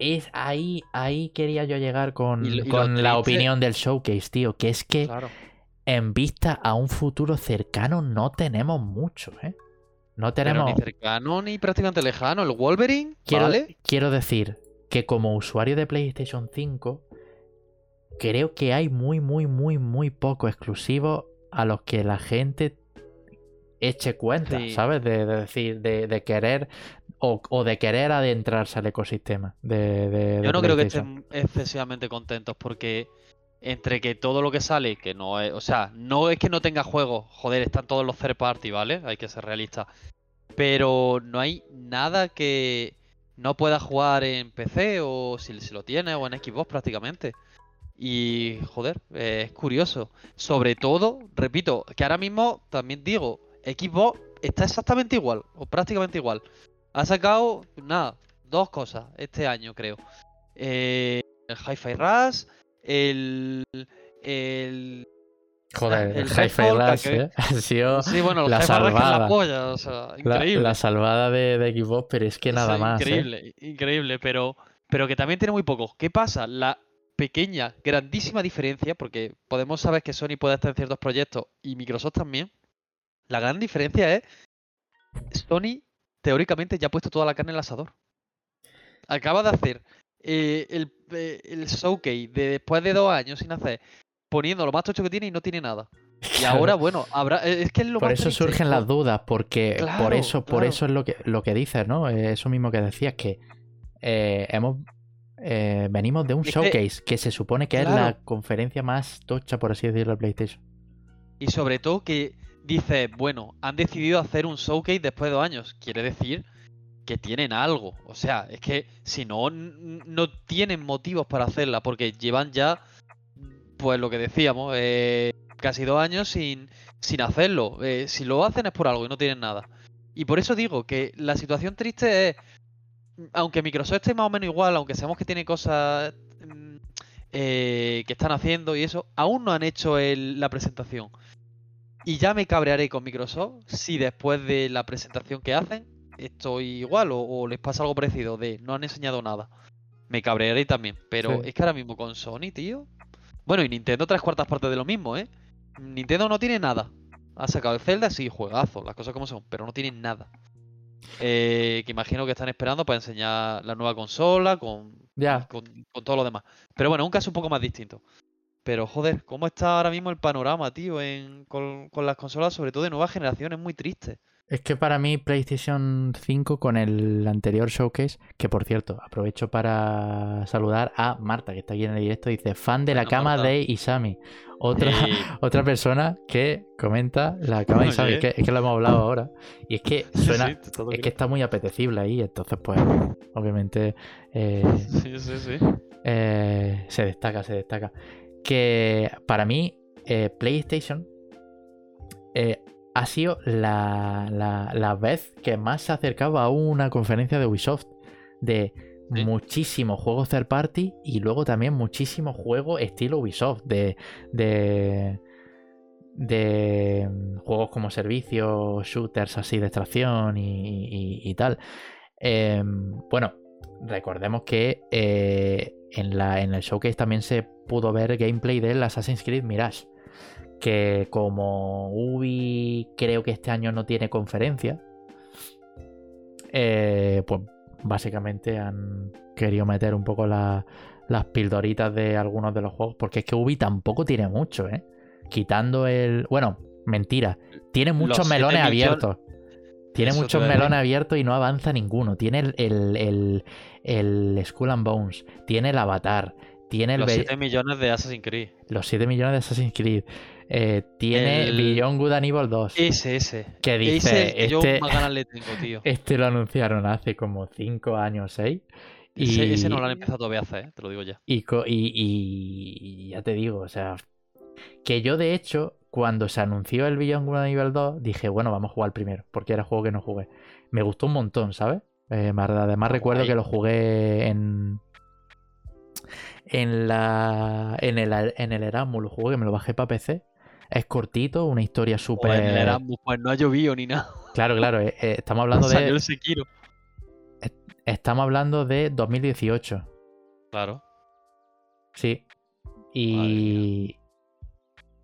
Es ahí, ahí quería yo llegar con, Y y con la opinión del showcase, tío. Que es que Claro. en vista a un futuro cercano no tenemos mucho, ¿eh? No Pero tenemos. ni cercano ni prácticamente lejano. El Wolverine, Quiero, ¿vale? quiero decir que como usuario de PlayStation 5, creo que hay muy, muy, muy, muy poco exclusivos a los que la gente eche cuenta, Sí. ¿sabes? De, de decir, de, de querer o, o de querer adentrarse al ecosistema de, de- de Yo no creo que estén excesivamente contentos porque entre que todo lo que sale, que no es, o sea, no es que no tenga juegos, joder, están todos los third party, ¿vale? Hay que ser realistas. Pero no hay nada que no pueda jugar en PC o si, si lo tiene o en Xbox prácticamente. Y joder, eh, es curioso. Sobre todo, repito, que ahora mismo también digo, Xbox está exactamente igual, o prácticamente igual. Ha sacado, nada, dos cosas este año, creo. Eh, el Hi-Fi Rush, el. El. Joder, el Hi-Fi Rush, ¿eh? Ha sido Sí, bueno, la salvada. la polla, o sea, increíble. la salvada de, de Xbox, pero es que O sea, nada más. ¿eh? Increíble, increíble, pero, pero que también tiene muy poco. ¿Qué pasa? La pequeña, grandísima diferencia, porque podemos saber que Sony puede estar en ciertos proyectos y Microsoft también. La gran diferencia es Sony teóricamente ya ha puesto toda la carne en el asador. Acaba de hacer eh, el, eh, el showcase de después de dos años sin hacer, poniendo lo más tocho que tiene y no tiene nada. Y Claro. ahora, bueno, habrá. eh, Es que es lo Por más eso triste, surgen las dudas, porque por eso, por eso es lo que, lo que dices, ¿no? Eso mismo que decías, que eh, hemos venimos de un Es showcase que, se supone que es la conferencia más tocha, por así decirlo, de PlayStation. Y sobre todo que dice, bueno, han decidido hacer un showcase después de dos años. Quiere decir que tienen algo. O sea, es que si no, no tienen motivos para hacerla, porque llevan ya, pues lo que decíamos, eh, casi dos años sin, sin hacerlo. Eh, si lo hacen es por algo y no tienen nada. Y por eso digo que la situación triste es, aunque Microsoft esté más o menos igual, aunque sabemos que tiene cosas mm, eh, que están haciendo y eso, aún no han hecho el- la presentación. Y ya me cabrearé con Microsoft si después de la presentación que hacen estoy igual o, o les pasa algo parecido de no han enseñado nada. Me cabrearé también. Pero Sí. es que ahora mismo con Sony, tío. Bueno, y Nintendo tres cuartas partes de lo mismo, ¿eh? Nintendo no tiene nada. Ha sacado el Zelda, sí, juegazo, las cosas como son, pero no tienen nada. Eh, que imagino que están esperando para enseñar la nueva consola con, Ya. con, con todo lo demás. Pero bueno, un caso un poco más distinto. Pero joder, ¿cómo está ahora mismo el panorama, tío, en, con, con las consolas, sobre todo de nueva generación? Es muy triste. Es que para mí PlayStation 5 con el anterior showcase, que por cierto, aprovecho para saludar a Marta, que está aquí en el directo, dice, fan de la Bueno, cama Marta. de Isami. Otra, otra persona que comenta la cama de Isami, es que, es que lo hemos hablado ahora. Y es que suena, sí, es que está muy apetecible ahí, entonces pues obviamente eh, Sí, sí, sí. eh, se destaca, se destaca. Que para mí eh, PlayStation eh, ha sido la, la- la vez que más se acercaba a una conferencia de Ubisoft de Sí. muchísimos juegos third party y luego también muchísimos juegos estilo Ubisoft de de de mm, juegos como servicios, shooters así de extracción y, y- y tal. Em, bueno, recordemos que eh, en, la, en el showcase también se pudo ver gameplay del Assassin's Creed Mirage. Que como Ubi creo que este año no tiene conferencia, eh, pues básicamente han querido meter un poco la- las pildoritas de algunos de los juegos. Porque es que Ubi tampoco tiene mucho, ¿eh? Quitando el. Bueno, mentira. Tiene muchos melones abiertos. Tiene Eso muchos melones abiertos y no avanza ninguno. Tiene el, el, el, el Skull and Bones. Tiene el Avatar. Tiene el Los Be- 7 millones de Assassin's Creed. los 7 millones de Assassin's Creed. Eh, tiene El- Beyond Good and Evil 2. Ese, ese. Que Ese dice, el que yo este, más ganas le tengo, tío. este lo anunciaron hace como 5 años, 6. Ese, Y, ese no lo han empezado todavía a hacer, ¿eh? te lo digo ya. y- y- y ya te digo, o sea, que yo de hecho, cuando se anunció el Beyond Good Evil 2, dije, bueno, vamos a jugar primero, porque era el juego que no jugué. Me gustó un montón, ¿sabes? Eh, además recuerdo guay. que lo jugué en en la en el, en el Erasmus, lo jugué, que me lo bajé para PC. Es cortito, una historia súper... En el Erasmus, pues no ha llovido ni nada. Claro, claro, eh, eh, estamos hablando Salió de... el Sekiro. estamos hablando de 2018. Claro. Sí. Y.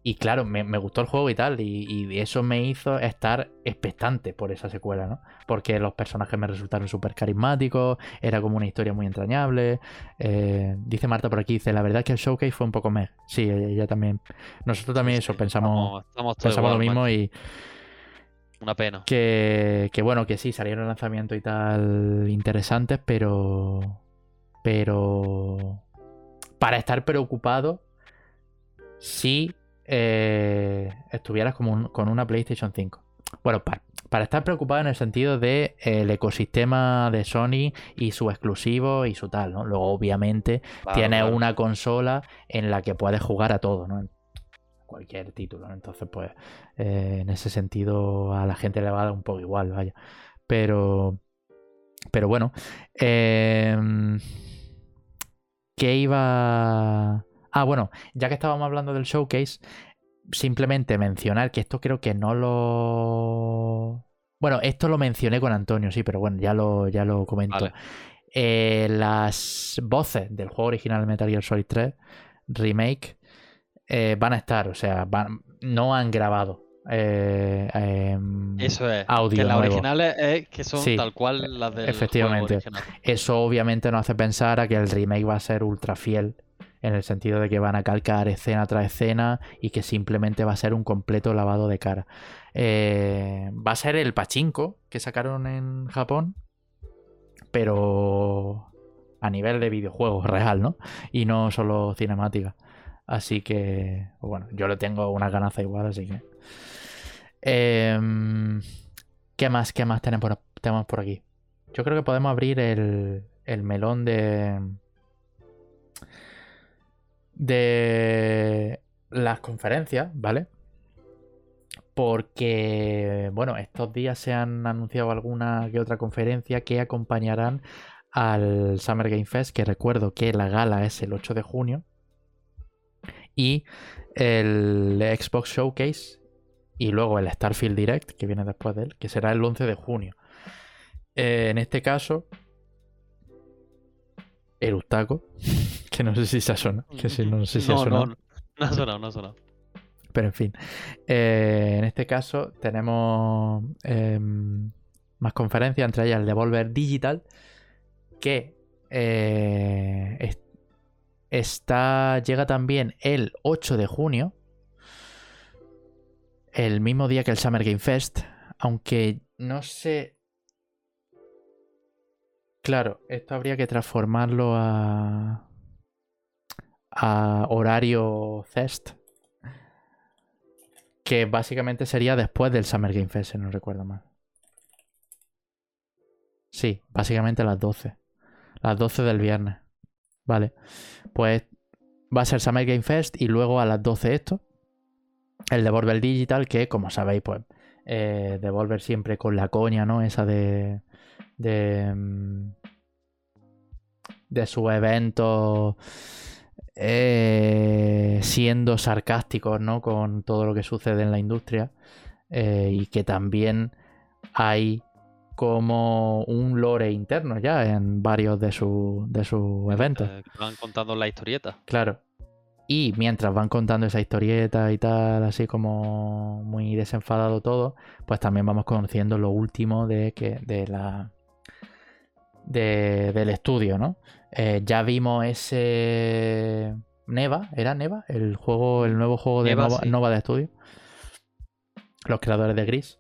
Y claro, me, gustó el juego y tal. Y, eso me hizo estar expectante por esa secuela, ¿no? Porque los personajes me resultaron súper carismáticos. Era como una historia muy entrañable. Eh, dice Marta por aquí, dice, la verdad que el showcase fue un poco meh. Sí, ella también. Nosotros también eso, pensamos, pensamos lo mismo y. Una pena. Que, que bueno, que sí, salieron lanzamientos y tal interesantes, pero. Pero. Para estar preocupado, sí eh, estuvieras como con una PlayStation 5. Bueno, para, estar preocupado en el sentido de el ecosistema de Sony y su exclusivo y su tal, ¿no? Luego, obviamente, tiene una consola en la que puedes jugar a todo, ¿no? cualquier título. Entonces, pues, eh, en ese sentido, a la gente le va a dar un poco igual, vaya. Pero, pero bueno, eh, ¿qué iba? Ah, bueno, ya que estábamos hablando del showcase, simplemente mencionar que esto creo que no lo. Bueno, esto lo mencioné con Antonio, sí, pero bueno, ya lo, ya lo comento. Eh, las voces del juego original Metal Gear Solid 3 Remake eh, van a estar, o sea, no han grabado. Eh, em, Eso es. Audio que las originales es que son tal cual las del Efectivamente. Eso obviamente nos hace pensar a que el remake va a ser ultra fiel en el sentido de que van a calcar escena tras escena y que simplemente va a ser un completo lavado de cara. Eh, va a ser el pachinko que sacaron en Japón, pero a nivel de videojuegos real, ¿no? Y no solo cinemática. Así que, bueno, yo le tengo una ganaza igual, así que... Em, ¿Qué más? ¿Qué más tenemos tenemos por aquí? Yo creo que podemos abrir el, el melón de de las conferencias, ¿vale? Porque, bueno, estos días se han anunciado alguna que otra conferencia que acompañarán al Summer Game Fest, que recuerdo que la gala es el 8 de junio, y el Xbox Showcase, y luego el Starfield Direct, que viene después de él, que será el 11 de junio. Eh, en este caso, el Ustaco que no sé si se ha sonado. Que no sé si ha sonado. No, no, ha sonado, no ha sonado. Pero en fin. Eh, en este caso tenemos em, más conferencias, entre ellas el Devolver Digital, que eh, está, llega también el 8 de junio, el mismo día que el Summer Game Fest, aunque no sé Claro, esto habría que transformarlo a a horario Fest. Que básicamente sería después del Summer Game Fest, si no recuerdo mal. Sí, básicamente a las 12. Las 12 del viernes. Vale. Pues va a ser Summer Game Fest y luego a las 12 esto. El Devolver Digital, que como sabéis, pues eh, Devolver siempre con la coña, ¿no? Esa de. de. Mm, de su evento eh, siendo sarcásticos ¿no? con todo lo que sucede en la industria eh, y que también hay como un lore interno ya en varios de, sus de sus eventos. Eh, van contando la historieta. Claro. Y mientras van contando esa historieta y tal, así como muy desenfadado todo, pues también vamos conociendo lo último de que de la del estudio, ¿no? Eh, ya vimos ese Neva, ¿era Neva? El juego, el nuevo juego de Nova, de estudio. Los creadores de Gris.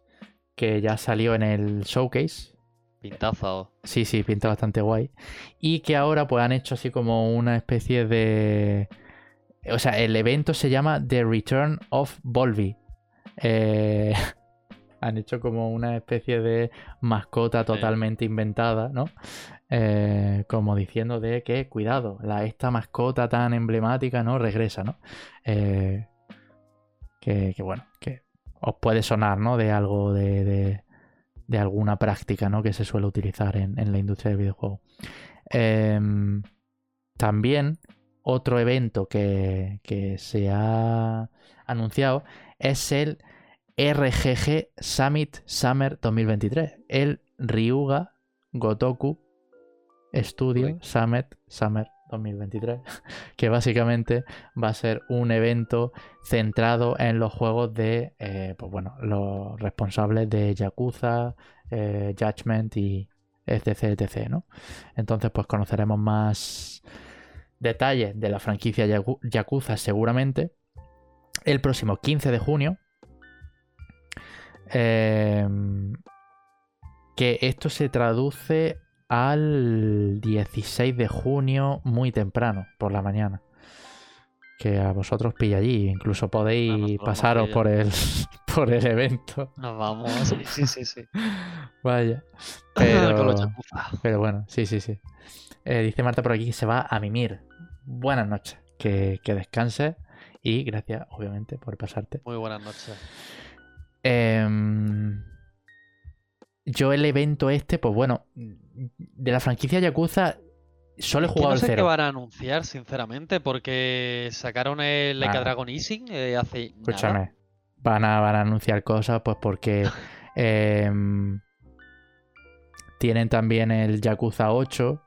Que ya salió en el showcase. Pintazo. Sí, sí, pinta bastante guay. Y que ahora pues han hecho así como una especie de. O sea, el evento se llama The Return of Volvi. Eh, han hecho como una especie de mascota totalmente inventada, ¿no? Eh, como diciendo de que, cuidado, la, esta mascota tan emblemática, ¿no? Regresa, ¿no? Eh, que, bueno, que os puede sonar, ¿no? De algo de, de, alguna práctica, ¿no? Que se suele utilizar en, la industria del videojuego. Em, también otro evento que, que se ha anunciado es el RGG Summit Summer 2023. El Ryuga Gotoku Studio Summit Summer 2023, que básicamente va a ser un evento centrado en los juegos de, eh, pues bueno, los responsables de Yakuza, eh, Judgment y etc, etc, ¿no? Entonces, pues conoceremos más detalles de la franquicia Yakuza seguramente el próximo 15 de junio. Em, que esto se traduce al 16 de junio muy temprano, por la mañana. Que a vosotros pilla allí, incluso podéis pasaros por el, por el evento. Nos vamos, sí, sí, sí. Vaya. Pero, pero bueno, sí, sí, sí. Eh, dice Marta por aquí que se va a mimir. Buenas noches, que, que descanse y gracias, obviamente, por pasarte. Muy buenas noches. Eh, yo el evento este, pues bueno, de la franquicia Yakuza solo he jugado no sé el qué van a anunciar, sinceramente, porque sacaron el Like Dragon Easing eh, hace Escúchame, Van, a, van a anunciar cosas, pues porque em, tienen también el Yakuza 8,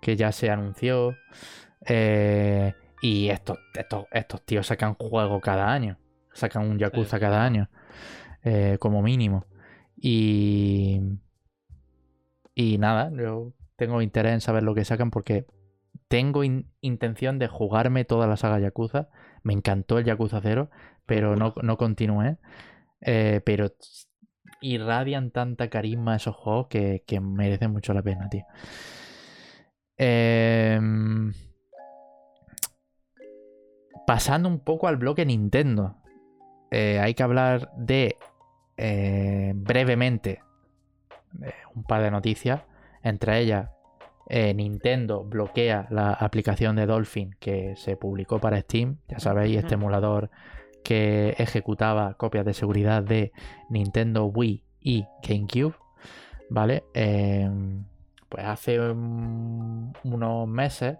que ya se anunció, eh, y estos, estos, estos tíos sacan juego cada año, sacan un Yakuza cada año, eh, como mínimo. Y. Y nada, yo tengo interés en saber lo que sacan porque tengo intención de jugarme toda la saga Yakuza. Me encantó el Yakuza 0, pero no, no continué. Eh, pero irradian tanta carisma esos juegos que, que merecen mucho la pena, tío. Em, pasando un poco al bloque Nintendo. Eh, hay que hablar de eh, brevemente eh, un par de noticias. Entre ellas, eh, Nintendo bloquea la aplicación de Dolphin que se publicó para Steam. Ya sabéis, este emulador que ejecutaba copias de seguridad de Nintendo Wii y GameCube. ¿Vale? pues hace unos meses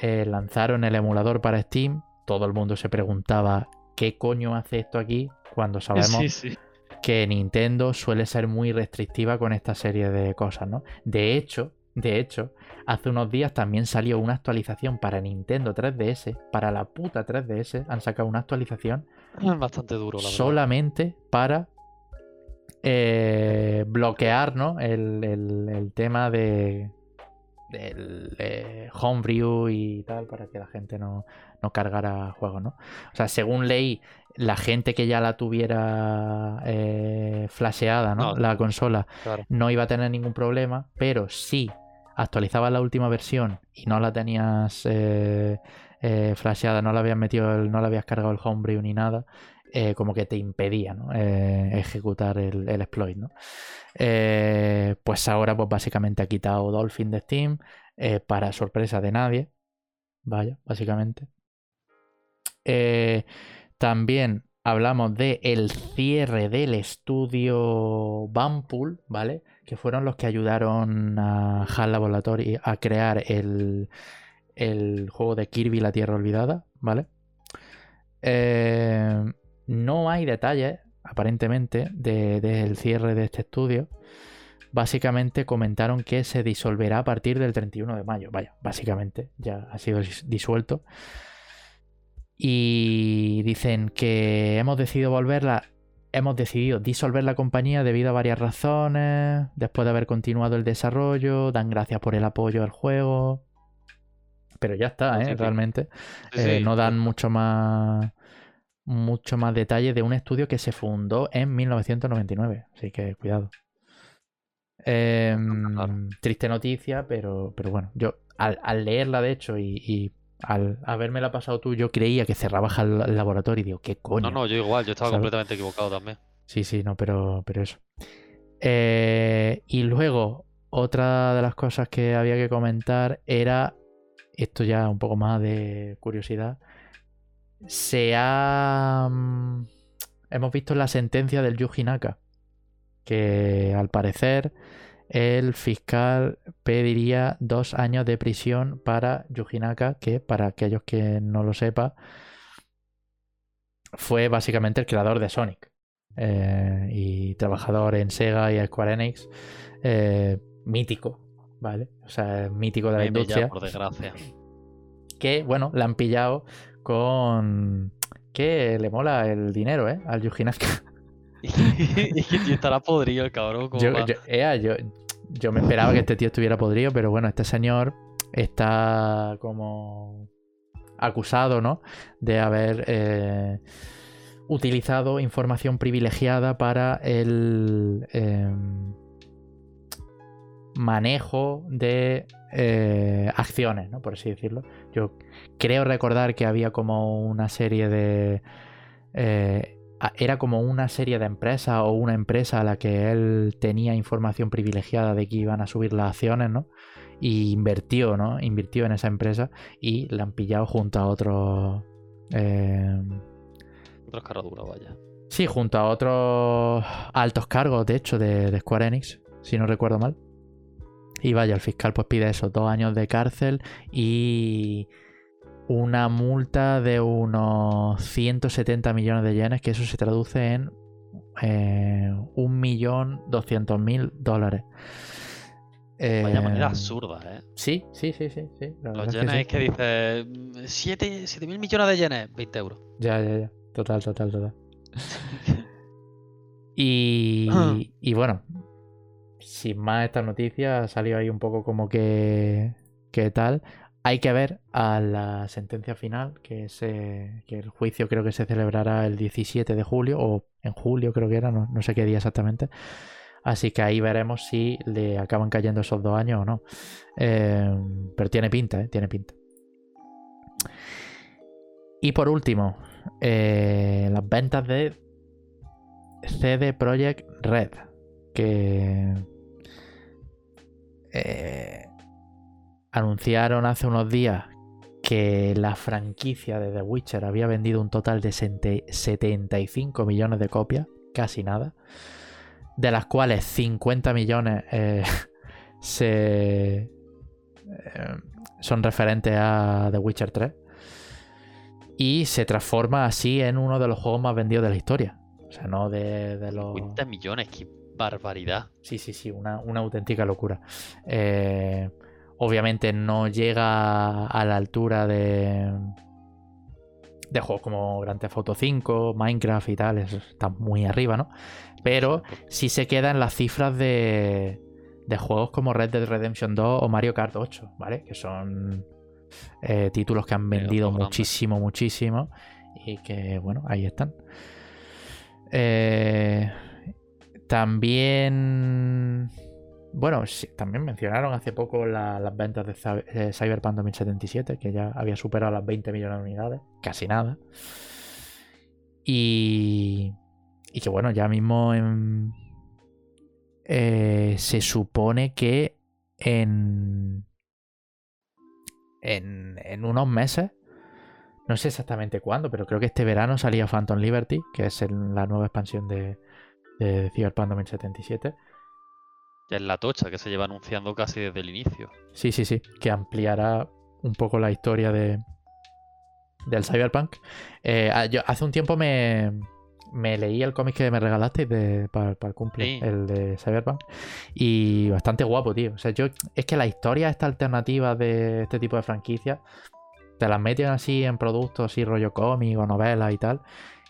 lanzaron el emulador para Steam. Todo el mundo se preguntaba qué coño hace esto aquí cuando sabemos que Nintendo suele ser muy restrictiva con esta serie de cosas, ¿no? De hecho, de hecho, hace unos días también salió una actualización para Nintendo 3DS, para la puta 3DS, han sacado una actualización bastante duro, la solamente para eh, bloquear, ¿no? El, el tema de del eh, homebrew y tal para que la gente no, no cargara juegos, ¿no? O sea, según leí, la gente que ya la tuviera eh, flasheada, ¿no? La consola no iba a tener ningún problema, pero si actualizabas la última versión y no la tenías eh, eh, flasheada, no la habías metido, no la habías cargado el homebrew ni nada, eh, como que te impedía ¿no? ejecutar el, el, exploit, ¿no? pues ahora, pues básicamente ha quitado Dolphin de Steam para sorpresa de nadie. Vaya, básicamente. También hablamos de el cierre del estudio Bampool, ¿vale? Que fueron los que ayudaron a HAL Laboratory a crear el, juego de Kirby La Tierra Olvidada, ¿vale? Eh, no hay detalles, aparentemente, del cierre de este estudio. Básicamente comentaron que se disolverá a partir del 31 de mayo. Vaya, básicamente ya ha sido disuelto y dicen que hemos decidido volverla, hemos decidido disolver la compañía debido a varias razones, después de haber continuado el desarrollo, dan gracias por el apoyo al juego. Pero ya está, ¿eh? Realmente. Eh, no dan mucho más mucho más detalle de un estudio que se fundó en 1999. Así que cuidado. Em, triste noticia, pero, pero bueno, yo al, leerla de hecho y al haberme la pasado tú, yo creía que cerraba el laboratorio y digo, ¿qué coño? No, no, yo igual, yo estaba completamente equivocado también. Sí, sí, no, pero, pero eso. Eh, y luego, otra de las cosas que había que comentar era, esto ya un poco más de curiosidad, se ha... Mm, hemos visto la sentencia del Yuji Naka, que al parecer el fiscal pediría dos años de prisión para Yujinaka, que para aquellos que no lo sepan, fue básicamente el creador de Sonic eh, y trabajador en Sega y Square Enix, eh, mítico, ¿vale? O sea, mítico de la ya, industria. por desgracia. Que, bueno, la han pillado con. Que le mola el dinero, ¿eh? Al Yuji Naka. y que tío estará podrido el cabrón. como Yo, va. yo, ea, yo, yo me esperaba que este tío estuviera podrido, pero bueno, este señor está como acusado, ¿no? De haber eh, utilizado información privilegiada para el em, manejo de eh, acciones, ¿no? Por así decirlo. Yo creo recordar que había como una serie de... eh, era como una serie de empresas o una empresa a la que él tenía información privilegiada de que iban a subir las acciones, ¿no? Y invirtió, ¿no? Invirtió en esa empresa y la han pillado junto a otros... eh, Otros caraduras, vaya. Sí, junto a otros altos cargos, de hecho, de, de Square Enix, si no recuerdo mal. Y vaya, el fiscal pues pide esos dos años de cárcel y una multa de unos 170 millones de yenes, que eso se traduce en eh, 1.200.000 dólares. Vaya Eh, manera absurda, ¿eh? Sí, sí, sí, sí. Los verdad es que yenes sí. que dice 7, 7 mil millones de yenes, 20 euros. Ya, ya, ya. Total, total, total. Y, y bueno, sin más esta noticia, ha salido ahí un poco como que, que tal. Hay que ver a la sentencia final, que, el juicio creo que se celebrará el 17 de julio, o en julio creo que era, no, sé qué día exactamente. Así que ahí veremos si le acaban cayendo esos dos años o no. Eh, pero tiene pinta, ¿eh? Tiene pinta. Y por último, eh, las ventas de CD Projekt Red. Que eh, anunciaron hace unos días que la franquicia de The Witcher había vendido un total de 75 millones de copias, casi nada, de las cuales 50 millones eh, se eh, son referentes a The Witcher 3 y se transforma así en uno de los juegos más vendidos de la historia. O sea, no de, de los... 50 millones, qué barbaridad. Sí, sí, sí, una, una auténtica locura. Eh, obviamente no llega a la altura de, de juegos como Grand Theft Auto 5, Minecraft y tal, eso está muy arriba, ¿no? Pero sí se queda en las cifras de, de juegos como Red Dead Redemption 2 o Mario Kart 8, ¿vale? Que son eh, títulos que han vendido muchísimo, muchísimo y que, bueno, ahí están. Eh, también. Bueno, también mencionaron hace poco la- las ventas de eh, Cyberpunk 2077, que ya había superado las 20 millones de unidades, casi nada. Y, y que bueno, ya mismo eh, se supone que en, en, unos meses, no sé exactamente cuándo, pero creo que este verano salía Phantom Liberty, que es la nueva expansión de, de Cyberpunk 2077. Ya es la tocha que se lleva anunciando casi desde el inicio. Sí, sí, sí, que ampliará un poco la historia de del Cyberpunk. Eh, yo hace un tiempo me, me leí el cómic que me regalaste de, para, para el cumple, Sí. el de Cyberpunk, y bastante guapo, tío. O sea, yo es que la historia esta alternativa de este tipo de franquicias te las meten así en productos así rollo cómic o novelas y tal.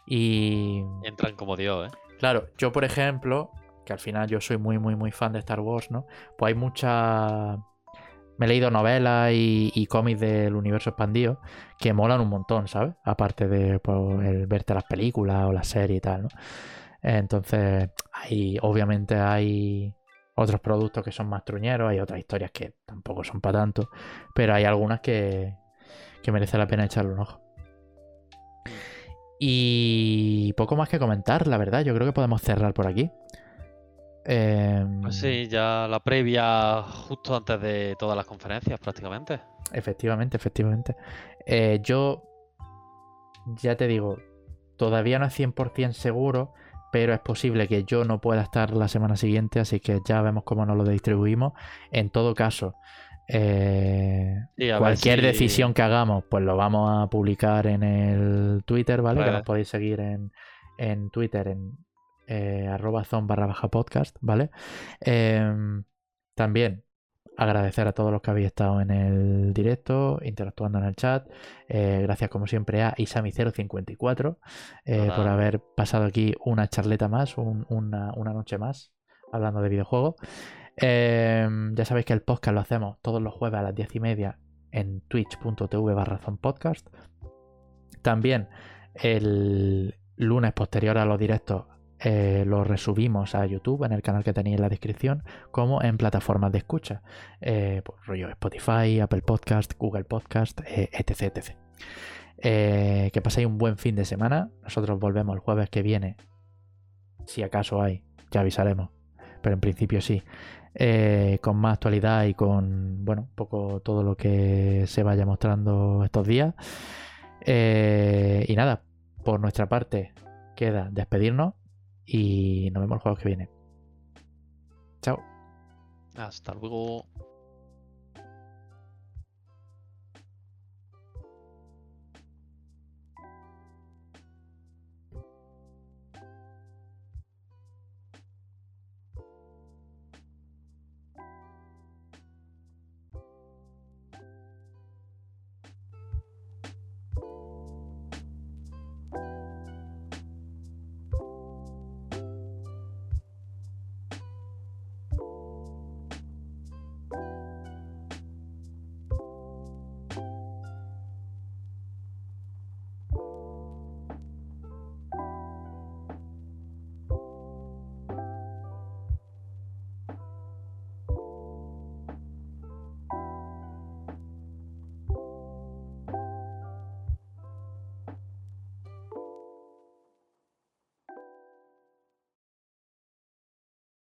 Y Entran como Dios, ¿eh? Claro, yo por ejemplo, que al final yo soy muy, muy, muy fan de Star Wars, ¿no? Pues hay mucha... Me he leído novelas y, y cómics del universo expandido que molan un montón, ¿sabes? Aparte de pues, el verte las películas o las series y tal, ¿no? Entonces, hay, obviamente hay otros productos que son más truñeros, hay otras historias que tampoco son para tanto, pero hay algunas que, que merece la pena echarle un ojo. Y poco más que comentar, la verdad. Yo creo que podemos cerrar por aquí. Em, Pues sí, ya la previa justo antes de todas las conferencias prácticamente. Efectivamente, efectivamente. Eh, yo ya te digo, todavía no es 100% seguro, pero es posible que yo no pueda estar la semana siguiente, así que ya vemos cómo nos lo distribuimos. En todo caso, eh, Sí, cualquier si- decisión que hagamos, pues lo vamos a publicar en el Twitter, ¿vale? Que Redes. nos podéis seguir en, en Twitter, en eh, arroba zone barra baja podcast, ¿vale? Em, también agradecer a todos los que habéis estado en el directo, interactuando en el chat. Eh, gracias como siempre a Isami054 eh, por haber pasado aquí una charleta más, una, noche más, hablando de videojuegos. Em, ya sabéis que el podcast lo hacemos todos los jueves a las 10 y media en twitch.tv barra podcast. También el lunes posterior a los directos eh, lo resubimos a YouTube en el canal que tenéis en la descripción, como en plataformas de escucha, eh, pues, rollo Spotify, Apple Podcast, Google Podcast, eh, etc. etc. que paséis un buen fin de semana. Nosotros volvemos el jueves que viene. Si acaso hay, ya avisaremos. Pero en principio sí. con más actualidad y con, bueno, un poco todo lo que se vaya mostrando estos días. y nada, por nuestra parte queda despedirnos y nos vemos el juego que viene. Chao. Hasta luego.